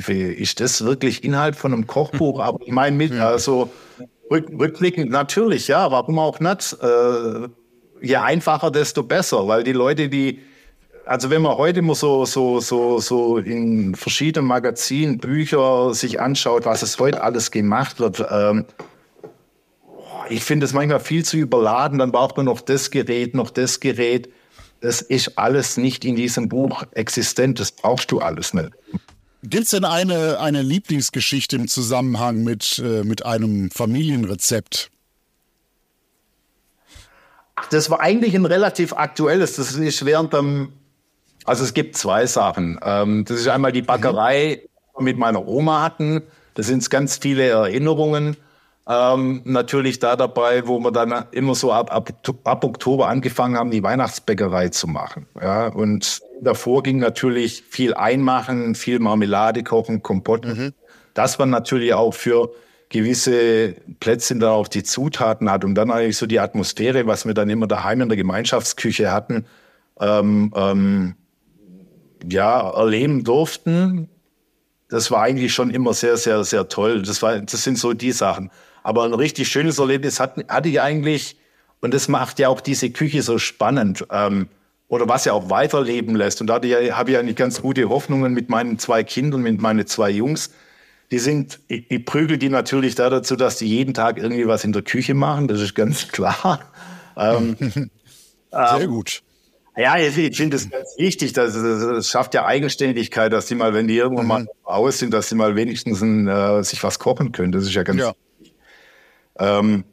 äh, ist das wirklich Inhalt von einem Kochbuch? Aber ich meine, mit, also rückblickend natürlich, ja, warum auch nicht? Äh, je einfacher, desto besser, weil die Leute, die, also wenn man heute immer so, so, so, so in verschiedenen Magazinen, Bücher sich anschaut, was es heute alles gemacht wird, ähm, ich finde es manchmal viel zu überladen, dann braucht man noch das Gerät, noch das Gerät. Das ist alles nicht in diesem Buch existent. Das brauchst du alles nicht. Gibt es denn eine, eine Lieblingsgeschichte im Zusammenhang mit, äh, mit einem Familienrezept? Das war eigentlich ein relativ aktuelles. Das ist während dem, also es gibt zwei Sachen. Ähm, das ist einmal die Backerei, die wir mit meiner Oma hatten. Das sind ganz viele Erinnerungen ähm, natürlich da dabei, wo wir dann immer so ab, ab, ab Oktober angefangen haben, die Weihnachtsbäckerei zu machen. Ja, und davor ging natürlich viel Einmachen, viel Marmelade kochen, Kompott. Mhm. Das war natürlich auch für gewisse Plätzchen da auch die Zutaten hat und dann eigentlich so die Atmosphäre, was wir dann immer daheim in der Gemeinschaftsküche hatten, ähm, ähm, ja, erleben durften. Das war eigentlich schon immer sehr, sehr, sehr toll. Das war, das sind so die Sachen. Aber ein richtig schönes Erlebnis hatte, hatte ich eigentlich, und das macht ja auch diese Küche so spannend, ähm, oder was ja auch weiterleben lässt. Und da ja, habe ich eigentlich ganz gute Hoffnungen mit meinen zwei Kindern, mit meinen zwei Jungs. Die sind, ich, ich prügel die natürlich da dazu, dass die jeden Tag irgendwie was in der Küche machen. Das ist ganz klar. Ähm, Sehr gut. Ja, ich, ich finde es ganz wichtig, dass es schafft ja Eigenständigkeit, dass sie mal, wenn die irgendwann mhm. mal aus sind, dass sie mal wenigstens ein, äh, sich was kochen können. Das ist ja ganz ja. Ähm,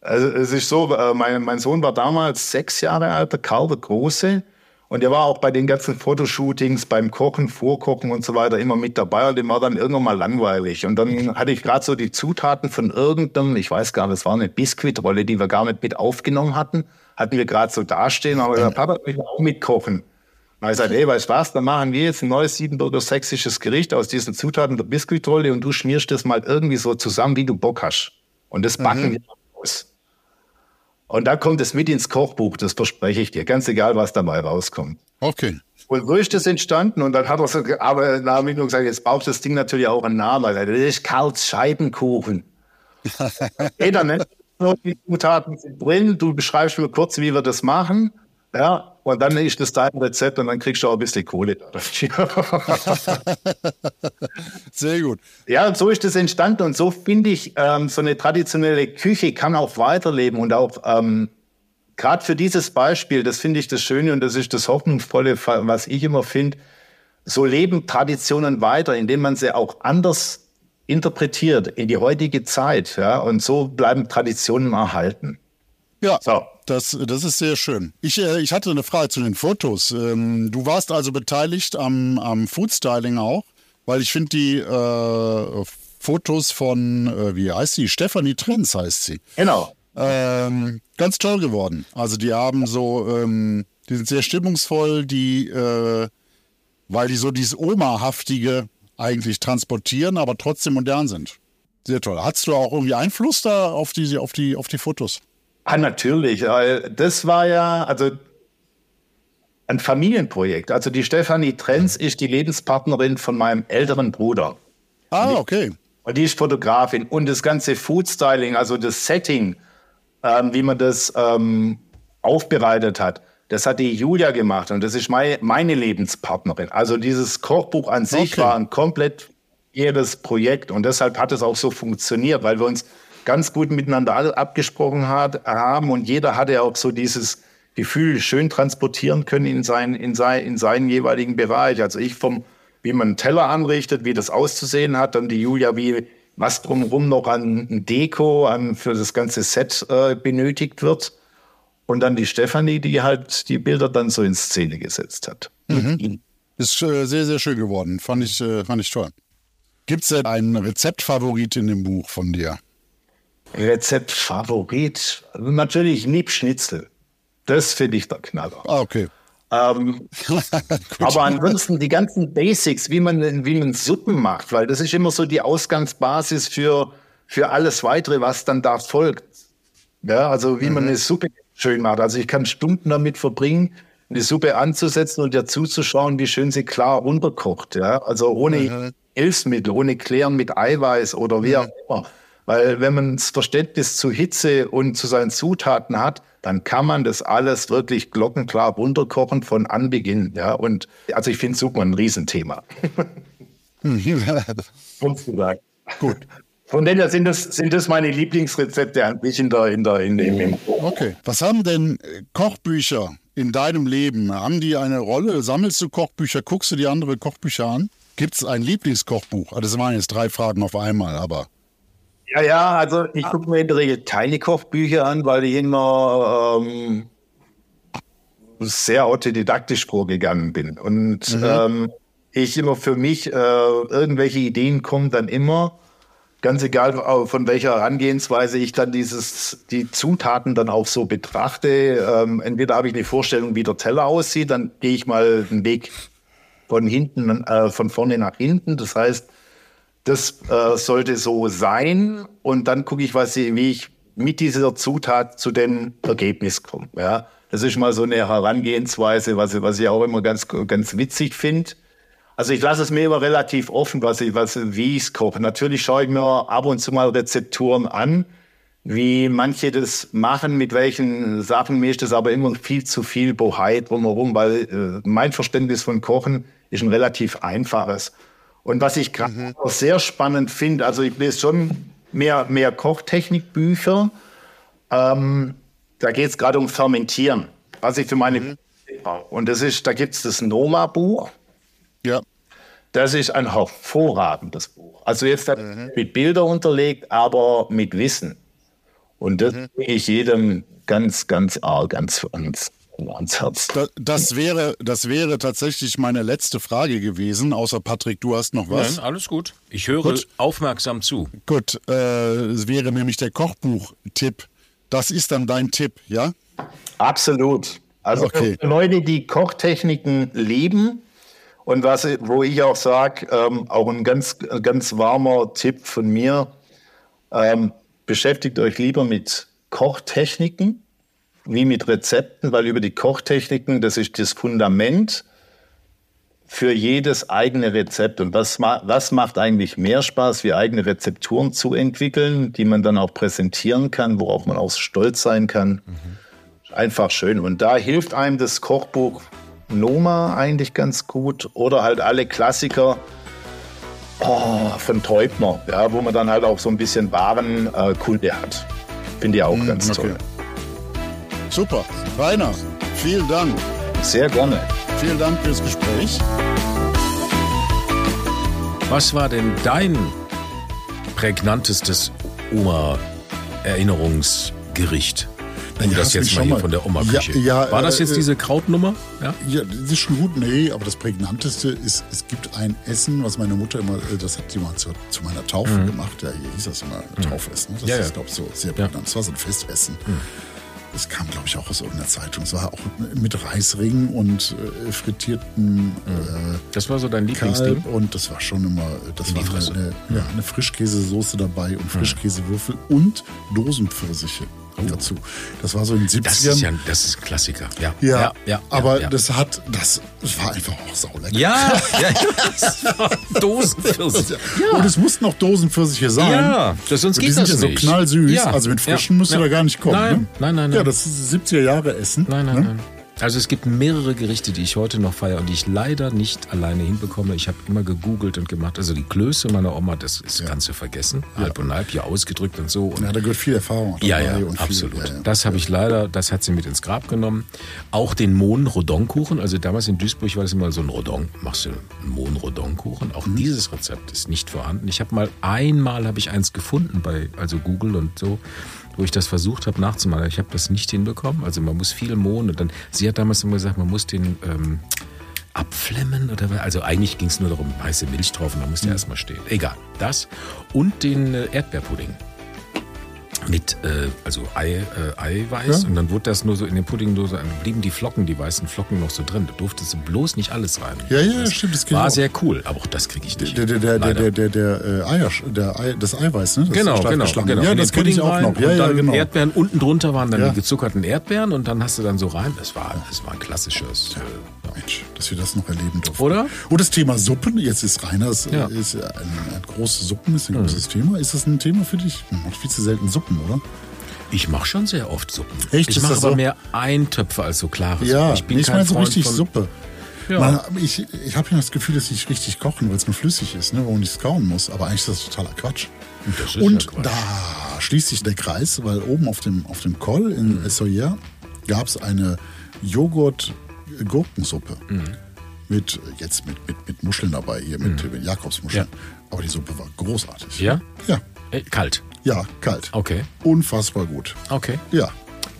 also es ist so, äh, mein, mein Sohn war damals sechs Jahre alt, der Karl, der Große. Und er war auch bei den ganzen Fotoshootings, beim Kochen, Vorkochen und so weiter immer mit dabei. Und dem war dann irgendwann mal langweilig. Und dann hatte ich gerade so die Zutaten von irgendeinem, ich weiß gar nicht, es war eine Biskuitrolle, die wir gar nicht mit aufgenommen hatten. Hatten wir gerade so dastehen. Aber gesagt, Papa, ich will auch mitkochen. Und ich sagte, ey, weißt du was, dann machen wir jetzt ein neues Siebenbürger sächsisches Gericht aus diesen Zutaten der Biskuitrolle und du schmierst das mal irgendwie so zusammen, wie du Bock hast. Und das backen mhm. wir aus. Und da kommt es mit ins Kochbuch, das verspreche ich dir, ganz egal, was dabei rauskommt. Okay. Und so ist das entstanden und dann hat er so, aber da habe ich nur gesagt, jetzt braucht das Ding natürlich auch einen Namen. Das ist Karls Scheibenkuchen. Jeder nennt die Zutaten sind drin, du beschreibst mir kurz, wie wir das machen. Ja, und dann ist das dein Rezept und dann kriegst du auch ein bisschen Kohle Sehr gut. Ja, und so ist das entstanden und so finde ich, ähm, so eine traditionelle Küche kann auch weiterleben und auch ähm, gerade für dieses Beispiel, das finde ich das Schöne und das ist das Hoffnungsvolle, was ich immer finde, so leben Traditionen weiter, indem man sie auch anders interpretiert in die heutige Zeit. Ja, und so bleiben Traditionen erhalten. Ja, so. Das, das ist sehr schön. Ich, äh, ich hatte eine Frage zu den Fotos. Ähm, du warst also beteiligt am, am Foodstyling auch, weil ich finde die äh, Fotos von, äh, wie heißt sie? Stefanie Trenz heißt sie. Genau. Ähm, ganz toll geworden. Also die haben so, ähm, die sind sehr stimmungsvoll, die, äh, weil die so dieses Oma-haftige eigentlich transportieren, aber trotzdem modern sind. Sehr toll. Hattest du auch irgendwie Einfluss da auf die, auf die, auf die Fotos? Ah, natürlich. Das war ja, also ein Familienprojekt. Also die Stefanie Trenz ist die Lebenspartnerin von meinem älteren Bruder. Ah, okay. Und die ist Fotografin. Und das ganze Foodstyling, also das Setting, ähm, wie man das ähm, aufbereitet hat, das hat die Julia gemacht. Und das ist meine, meine Lebenspartnerin. Also dieses Kochbuch an sich okay. war ein komplett jedes Projekt. Und deshalb hat es auch so funktioniert, weil wir uns ganz gut miteinander abgesprochen hat, haben und jeder hatte auch so dieses Gefühl schön transportieren können in, sein, in, sein, in seinen jeweiligen Bereich. Also ich vom, wie man einen Teller anrichtet, wie das auszusehen hat, dann die Julia, wie was drumherum noch an Deko, an für das ganze Set äh, benötigt wird. Und dann die Stefanie, die halt die Bilder dann so in Szene gesetzt hat. Mhm. Ist äh, sehr, sehr schön geworden. Fand ich, äh, fand ich toll. Gibt es denn einen Rezeptfavorit in dem Buch von dir? Rezeptfavorit? Natürlich Liebschnitzel. Das finde ich der Knaller. Ah, okay. Ähm, aber ansonsten die ganzen Basics, wie man, wie man Suppen macht, weil das ist immer so die Ausgangsbasis für, für alles weitere, was dann da folgt. Ja, also wie mhm. man eine Suppe schön macht. Also ich kann Stunden damit verbringen, eine Suppe anzusetzen und dir zuzuschauen, wie schön sie klar runterkocht. Ja, also ohne mhm. Hilfsmittel, ohne Klären mit Eiweiß oder wie auch immer. Weil wenn man das Verständnis zu Hitze und zu seinen Zutaten hat, dann kann man das alles wirklich glockenklar runterkochen von Anbeginn. Ja, und also ich finde Suppe ein Riesenthema. Gut. Von denen sind das, sind das meine Lieblingsrezepte ein bisschen da in der, in dem. Okay. Was haben denn äh, Kochbücher in deinem Leben? Haben die eine Rolle? Sammelst du Kochbücher? Guckst du die andere Kochbücher an? Gibt es ein Lieblingskochbuch? Ah, das waren jetzt drei Fragen auf einmal, aber. Ja, ja, also ich gucke mir in der Regel keine Kochbücher an, weil ich immer ähm, sehr autodidaktisch vorgegangen bin. Und mhm. ähm, ich immer für mich, äh, irgendwelche Ideen kommen dann immer, ganz egal von welcher Herangehensweise ich dann dieses, die Zutaten dann auch so betrachte. Ähm, entweder habe ich eine Vorstellung, wie der Teller aussieht, dann gehe ich mal den Weg von hinten, äh, von vorne nach hinten. Das heißt, das äh, sollte so sein und dann gucke ich, was ich, wie ich mit dieser Zutat zu dem Ergebnis komme. Ja, das ist mal so eine Herangehensweise, was, was ich auch immer ganz, ganz witzig finde. Also ich lasse es mir immer relativ offen, was ich, was, wie ich es koche. Natürlich schaue ich mir ab und zu mal Rezepturen an, wie manche das machen, mit welchen Sachen. Mir ist das aber immer viel zu viel Bohai drumherum, weil äh, mein Verständnis von Kochen ist ein relativ einfaches. Und was ich gerade mhm. sehr spannend finde, also ich lese schon mehr, mehr Kochtechnikbücher. Ähm, da geht es gerade um Fermentieren, was ich für meine mhm. und das ist, da gibt es das Noma-Buch. Ja. Das ist ein hervorragendes Buch. Also jetzt mhm. mit Bildern unterlegt, aber mit Wissen. Und das mhm. ich jedem ganz, ganz arg ganz ans ans Herz. Das, das, wäre, das wäre tatsächlich meine letzte Frage gewesen, außer Patrick, du hast noch was. Nein, alles gut. Ich höre gut. aufmerksam zu. Gut, äh, es wäre nämlich der Kochbuch-Tipp. Das ist dann dein Tipp, ja? Absolut. Also okay. für Leute, die Kochtechniken lieben und was, wo ich auch sage, ähm, auch ein ganz, ganz warmer Tipp von mir, ähm, beschäftigt euch lieber mit Kochtechniken wie mit Rezepten, weil über die Kochtechniken, das ist das Fundament, für jedes eigene Rezept. Und was, was macht eigentlich mehr Spaß, wie eigene Rezepturen zu entwickeln, die man dann auch präsentieren kann, worauf man auch stolz sein kann. Mhm. Einfach schön. Und da hilft einem das Kochbuch Noma eigentlich ganz gut oder halt alle Klassiker oh, von Teubner, ja, wo man dann halt auch so ein bisschen Warenkunde äh, hat. Finde ich auch mhm, ganz okay. toll. Super. Rainer, vielen Dank. Sehr gerne. Vielen Dank fürs Gespräch. Was war denn dein prägnantestes Oma-Erinnerungsgericht? Um ja, das jetzt mal hier von der Oma-Küche. Ja, ja, War das jetzt äh, diese Krautnummer? Ja? ja, das ist schon gut. Nee, aber das prägnanteste ist, es gibt ein Essen, was meine Mutter immer, äh, das hat sie mal zu, zu meiner Taufe mhm. gemacht. Ja, hier hieß das immer mhm. Taufessen. Das ist, glaube ich, so sehr prägnant. Das war so ein Festessen. Mhm. Das kam, glaube ich, auch aus irgendeiner Zeitung. Es war auch mit Reisringen und äh, frittierten. Äh, das war so dein Lieblingsding? Und das war schon immer. Das In war eine, ja, eine Frischkäsesoße dabei und Frischkäsewürfel und Dosenpfirsiche. Dazu. Das war so in den 70ern. Das ist ja das ist ein Klassiker. Ja, ja, ja, ja aber ja. das hat, das, war einfach auch saulecker. Ja, ja, Dosenpfirsiche. Ja. Und es mussten auch Dosenpfirsiche sein. Ja, das, sonst geht das nicht. Die sind ja so knallsüß. Also mit frischen müsste da gar nicht kommen. Nein, ne? nein, nein, nein. Ja, das ist 70er Jahre Essen. Nein, nein, ne? nein. Also es gibt mehrere Gerichte, die ich heute noch feiere und die ich leider nicht alleine hinbekomme. Ich habe immer gegoogelt und gemacht. Also die Klöße meiner Oma, das ist, ja. kannst du vergessen. Ja. Halb und halb, hier ausgedrückt und so. Und ja, da gehört viel Erfahrung. Ja, ja, absolut. Viel, ja, das habe ich leider, das hat sie mit ins Grab genommen. Auch den Mohn-Rodonkuchen. Also damals in Duisburg war das immer so ein Rodon. Machst du einen Mohn-Rodonkuchen? Auch mhm. dieses Rezept ist nicht vorhanden. Ich habe mal einmal habe ich eins gefunden bei also Google und so wo ich das versucht habe nachzumachen. Ich habe das nicht hinbekommen. Also man muss viel mohnen. Und dann, sie hat damals immer gesagt, man muss den ähm, abflemmen oder also eigentlich ging es nur darum, heiße Milch drauf und dann musste mhm. erstmal stehen. Egal. Das und den äh, Erdbeerpudding mit äh, also Ei, äh, Eiweiß ja. und dann wurde das nur so in den Pudding nur so, blieben die Flocken, die weißen Flocken noch so drin. Da durfte du bloß nicht alles rein. Ja, ja, das stimmt. Das war sehr cool, aber auch das kriege ich nicht. Der, der, der, der, der, der, der, äh, Eier, der Ei, das Eiweiß, ne? Das genau, genau, genau. Ja, das kenne ich auch noch. Ja, ja, genau. Erdbeeren unten drunter waren dann ja. die gezuckerten Erdbeeren und dann hast du dann so rein. Das war, das war ein klassisches. Äh, Mensch, dass wir das noch erleben durften. Oder? Und das Thema Suppen, jetzt ist Reiners ja. ist ein, ein großes Suppen, ist ein mhm. großes Thema. Ist das ein Thema für dich? Man macht viel zu selten Suppen, oder? Ich mache schon sehr oft Suppen. Echt? Ich mache aber so? mehr Eintöpfe als so klare ja, Suppen. Ich bin ich meine so richtig von... Suppe. Ja. Man, ich ich habe ja das Gefühl, dass ich richtig kochen, weil es nur flüssig ist, ne, wo man nichts kauen muss. Aber eigentlich ist das totaler Quatsch. Und ja Quatsch. da schließt sich der Kreis, weil oben auf dem, auf dem Koll in mhm. Essoyer gab es eine Joghurt-Gurkensuppe. Mhm. Mit, jetzt mit, mit, mit Muscheln dabei, hier mit, mhm. mit Jakobsmuscheln. Ja. Aber die Suppe war großartig. Ja? Ja. Äh, kalt. Ja, kalt. Okay. Unfassbar gut. Okay. Ja.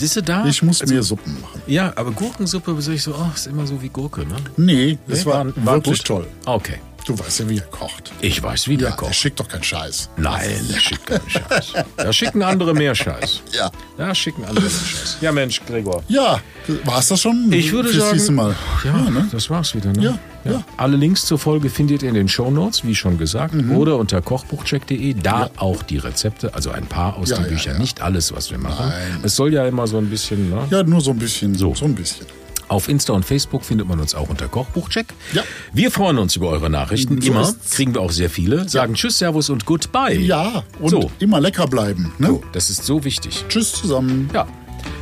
Diese da? Ich muss also, mir Suppen machen. Ja, aber Gurkensuppe, sag ich so, oh, ist immer so wie Gurke, ne? Nee, das nee, war, war, wirklich gut? toll. Okay. Du weißt ja, wie er kocht. Ich weiß, wie der ja, kocht. Der schickt doch keinen Scheiß. Nein, der schickt keinen Scheiß. Da schicken andere mehr Scheiß. Ja. Da schicken andere mehr Scheiß. Ja, Mensch, Gregor. Ja, war es das schon? Ich würde sagen, Mal. Ja, ja ne? das war's wieder. Ne? Ja, ja. ja. Alle Links zur Folge findet ihr in den Show Notes, wie schon gesagt, mhm. oder unter kochbuchcheck.de. Da auch die Rezepte, also ein paar aus den Büchern. Nicht alles, was wir machen. Nein. Es soll ja immer so ein bisschen. Ne? Ja, nur so ein bisschen. So, so ein bisschen. Auf Insta und Facebook findet man uns auch unter Kochbuchcheck. Ja. Wir freuen uns über eure Nachrichten. So immer kriegen wir auch sehr viele. Sagen ja. Tschüss, Servus und Goodbye. Ja, und so. immer lecker bleiben. Ne? So, das ist so wichtig. Tschüss zusammen. Ja.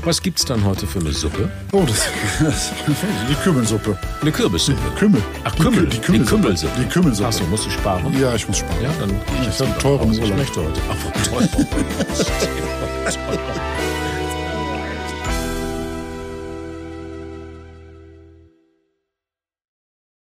Was gibt's dann heute für eine Suppe? Oh, das, das die Kümmelsuppe. Eine Kürbissuppe. Kümmel. Ach, Kümmel. Die, Kümmelsuppe. Die Kümmelsuppe. Die Kümmelsuppe. Achso, musst du sparen? Ja, ich muss sparen. Ja, dann ich habe teuren Urlaub. Ich möchte heute. Ach, teuer.